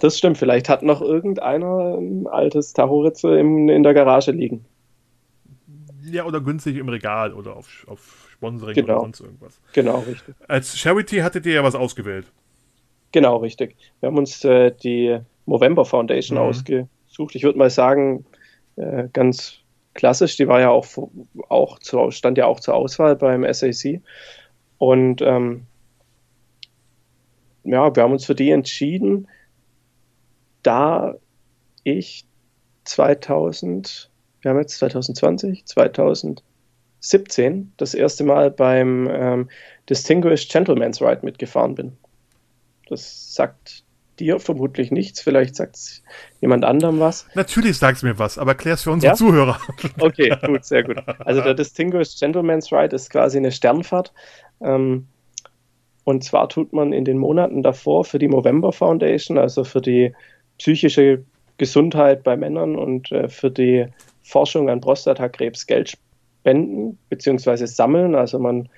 Das stimmt. Vielleicht hat noch irgendeiner ein altes Tacho-Ritzel im- in der Garage liegen. Ja, oder günstig im Regal oder auf, auf Sponsoring Genau. oder sonst irgendwas. Genau, richtig. Als Charity hattet ihr ja was ausgewählt. Genau, richtig. Wir haben uns äh, die Movember Foundation Mhm. ausgesucht. Ich würde mal sagen, äh, ganz klassisch. Die war ja auch, auch zu, stand ja auch zur Auswahl beim SAC. Und ähm, ja, wir haben uns für die entschieden, da ich 2000, wir haben jetzt 2020, 2017 das erste Mal beim ähm, Distinguished Gentleman's Ride mitgefahren bin. Das sagt dir vermutlich nichts, vielleicht sagt es jemand anderem was. Natürlich sagt es mir was, aber klär es für unsere ja? Zuhörer. Okay, gut, sehr gut. Also der Distinguished Gentleman's Ride ist quasi eine Sternfahrt. Ähm, und zwar tut man in den Monaten davor für die Movember Foundation, also für die psychische Gesundheit bei Männern und äh, für die Forschung an Prostatakrebs Geld spenden bzw. sammeln. Also man,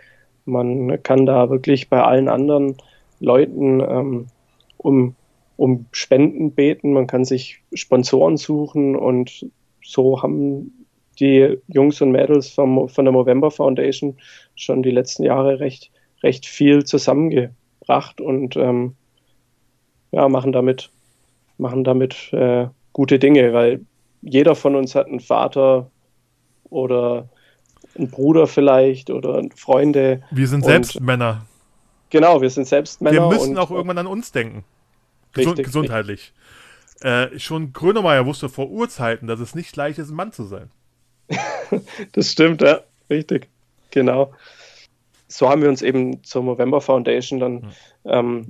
man kann da wirklich bei allen anderen Leuten ähm, um, um Spenden beten, man kann sich Sponsoren suchen und so haben die Jungs und Mädels vom, von der Movember Foundation schon die letzten Jahre recht, recht viel zusammengebracht und ähm, ja, machen damit, machen damit äh, gute Dinge, weil jeder von uns hat einen Vater oder einen Bruder vielleicht oder Freunde. Wir sind selbst Männer. Genau, wir sind selbst Männer. Wir müssen auch irgendwann an uns denken. Gesund, richtig, gesundheitlich. Richtig. Äh, schon Grönemeyer wusste vor Urzeiten, dass es nicht leicht ist, ein Mann zu sein. das stimmt, ja. Richtig. Genau. So haben wir uns eben zur November Foundation dann, hm. ähm,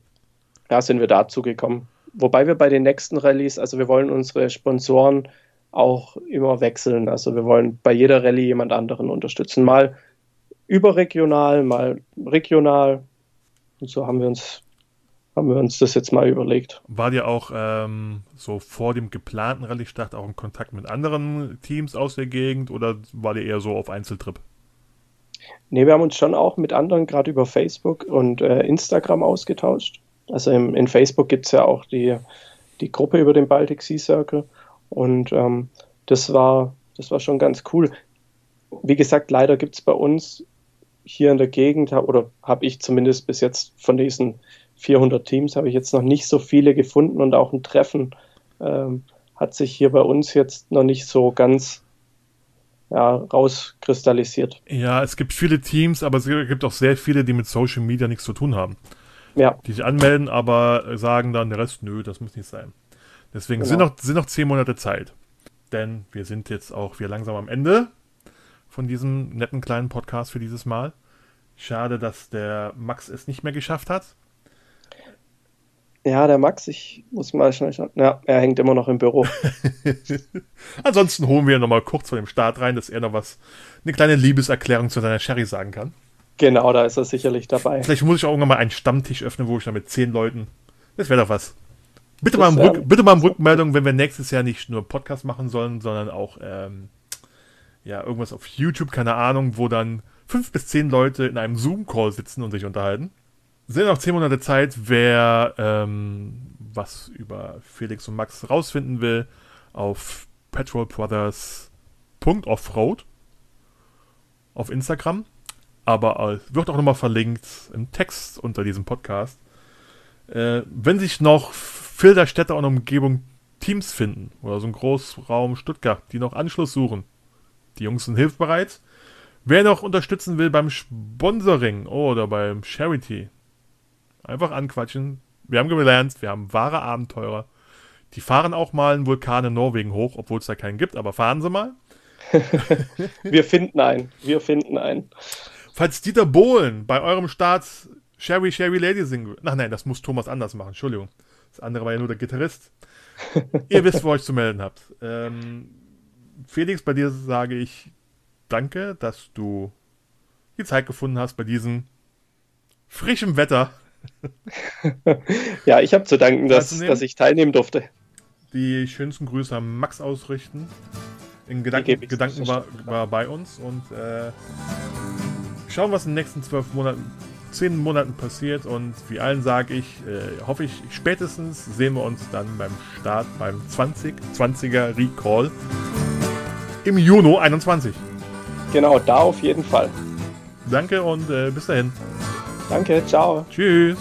ja, sind wir dazu gekommen. Wobei wir bei den nächsten Rallyes, also wir wollen unsere Sponsoren auch immer wechseln. Also wir wollen bei jeder Rallye jemand anderen unterstützen. Mal überregional, mal regional. Und so haben wir uns haben wir uns das jetzt mal überlegt. War dir auch ähm, so vor dem geplanten Rallye-Start auch in Kontakt mit anderen Teams aus der Gegend oder war dir eher so auf Einzeltrip? Ne, wir haben uns schon auch mit anderen gerade über Facebook und äh, Instagram ausgetauscht. Also im, in Facebook gibt es ja auch die, die Gruppe über den Baltic Sea Circle und ähm, das, war, das war schon ganz cool. Wie gesagt, leider gibt es bei uns hier in der Gegend, oder habe ich zumindest bis jetzt von diesen 400 Teams, habe ich jetzt noch nicht so viele gefunden und auch ein Treffen ähm, hat sich hier bei uns jetzt noch nicht so ganz ja, rauskristallisiert. Ja, es gibt viele Teams, aber es gibt auch sehr viele, die mit Social Media nichts zu tun haben ja. die sich anmelden, aber sagen dann der Rest, nö, das muss nicht sein. Deswegen genau. sind, noch, sind noch zehn Monate Zeit. Denn wir sind jetzt auch wieder langsam am Ende von diesem netten kleinen Podcast für dieses Mal. Schade, dass der Max es nicht mehr geschafft hat. Ja, der Max, ich muss mal schnell schauen. Ja, er hängt immer noch im Büro. Ansonsten holen wir nochmal kurz vor dem Start rein, dass er noch was, eine kleine Liebeserklärung zu seiner Sherry sagen kann. Genau, da ist er sicherlich dabei. Vielleicht muss ich auch irgendwann mal einen Stammtisch öffnen, wo ich dann mit zehn Leuten. Das wäre doch was. Bitte mal, um Rück, bitte mal um Rückmeldung, wenn wir nächstes Jahr nicht nur Podcast machen sollen, sondern auch ähm, ja, irgendwas auf YouTube, keine Ahnung, wo dann fünf bis zehn Leute in einem Zoom-Call sitzen und sich unterhalten. Sind noch zehn Monate Zeit, wer ähm, was über Felix und Max rausfinden will, auf petrolbrothers.offroad auf Instagram aber äh, wird auch nochmal verlinkt im Text unter diesem Podcast. Äh, wenn sich noch Filderstädte und Umgebung Teams finden oder so ein Großraum Stuttgart, die noch Anschluss suchen, die Jungs sind hilfsbereit. Wer noch unterstützen will beim Sponsoring oder beim Charity, einfach anquatschen. Wir haben gelernt, wir haben wahre Abenteurer. Die fahren auch mal einen Vulkan in Norwegen hoch, obwohl es da keinen gibt, aber fahren sie mal. wir finden einen. Wir finden einen. Falls Dieter Bohlen bei eurem Start Sherry Sherry Lady singen will. Ach nein, das muss Thomas anders machen. Entschuldigung. Das andere war ja nur der Gitarrist. Ihr wisst, wo ihr euch zu melden habt. Ähm, Felix, bei dir sage ich danke, dass du die Zeit gefunden hast bei diesem frischen Wetter. ja, ich habe zu danken, dass, dass ich teilnehmen durfte. Die schönsten Grüße an Max ausrichten. In Gedanken, Gedanken war, war, bei uns und äh, schauen, was in den nächsten zwölf Monaten, zehn Monaten passiert und wie allen sage ich, äh, hoffe ich, spätestens sehen wir uns dann beim Start beim 2020er Recall im Juni 21. Genau, da auf jeden Fall. Danke und äh, bis dahin. Danke, ciao. Tschüss.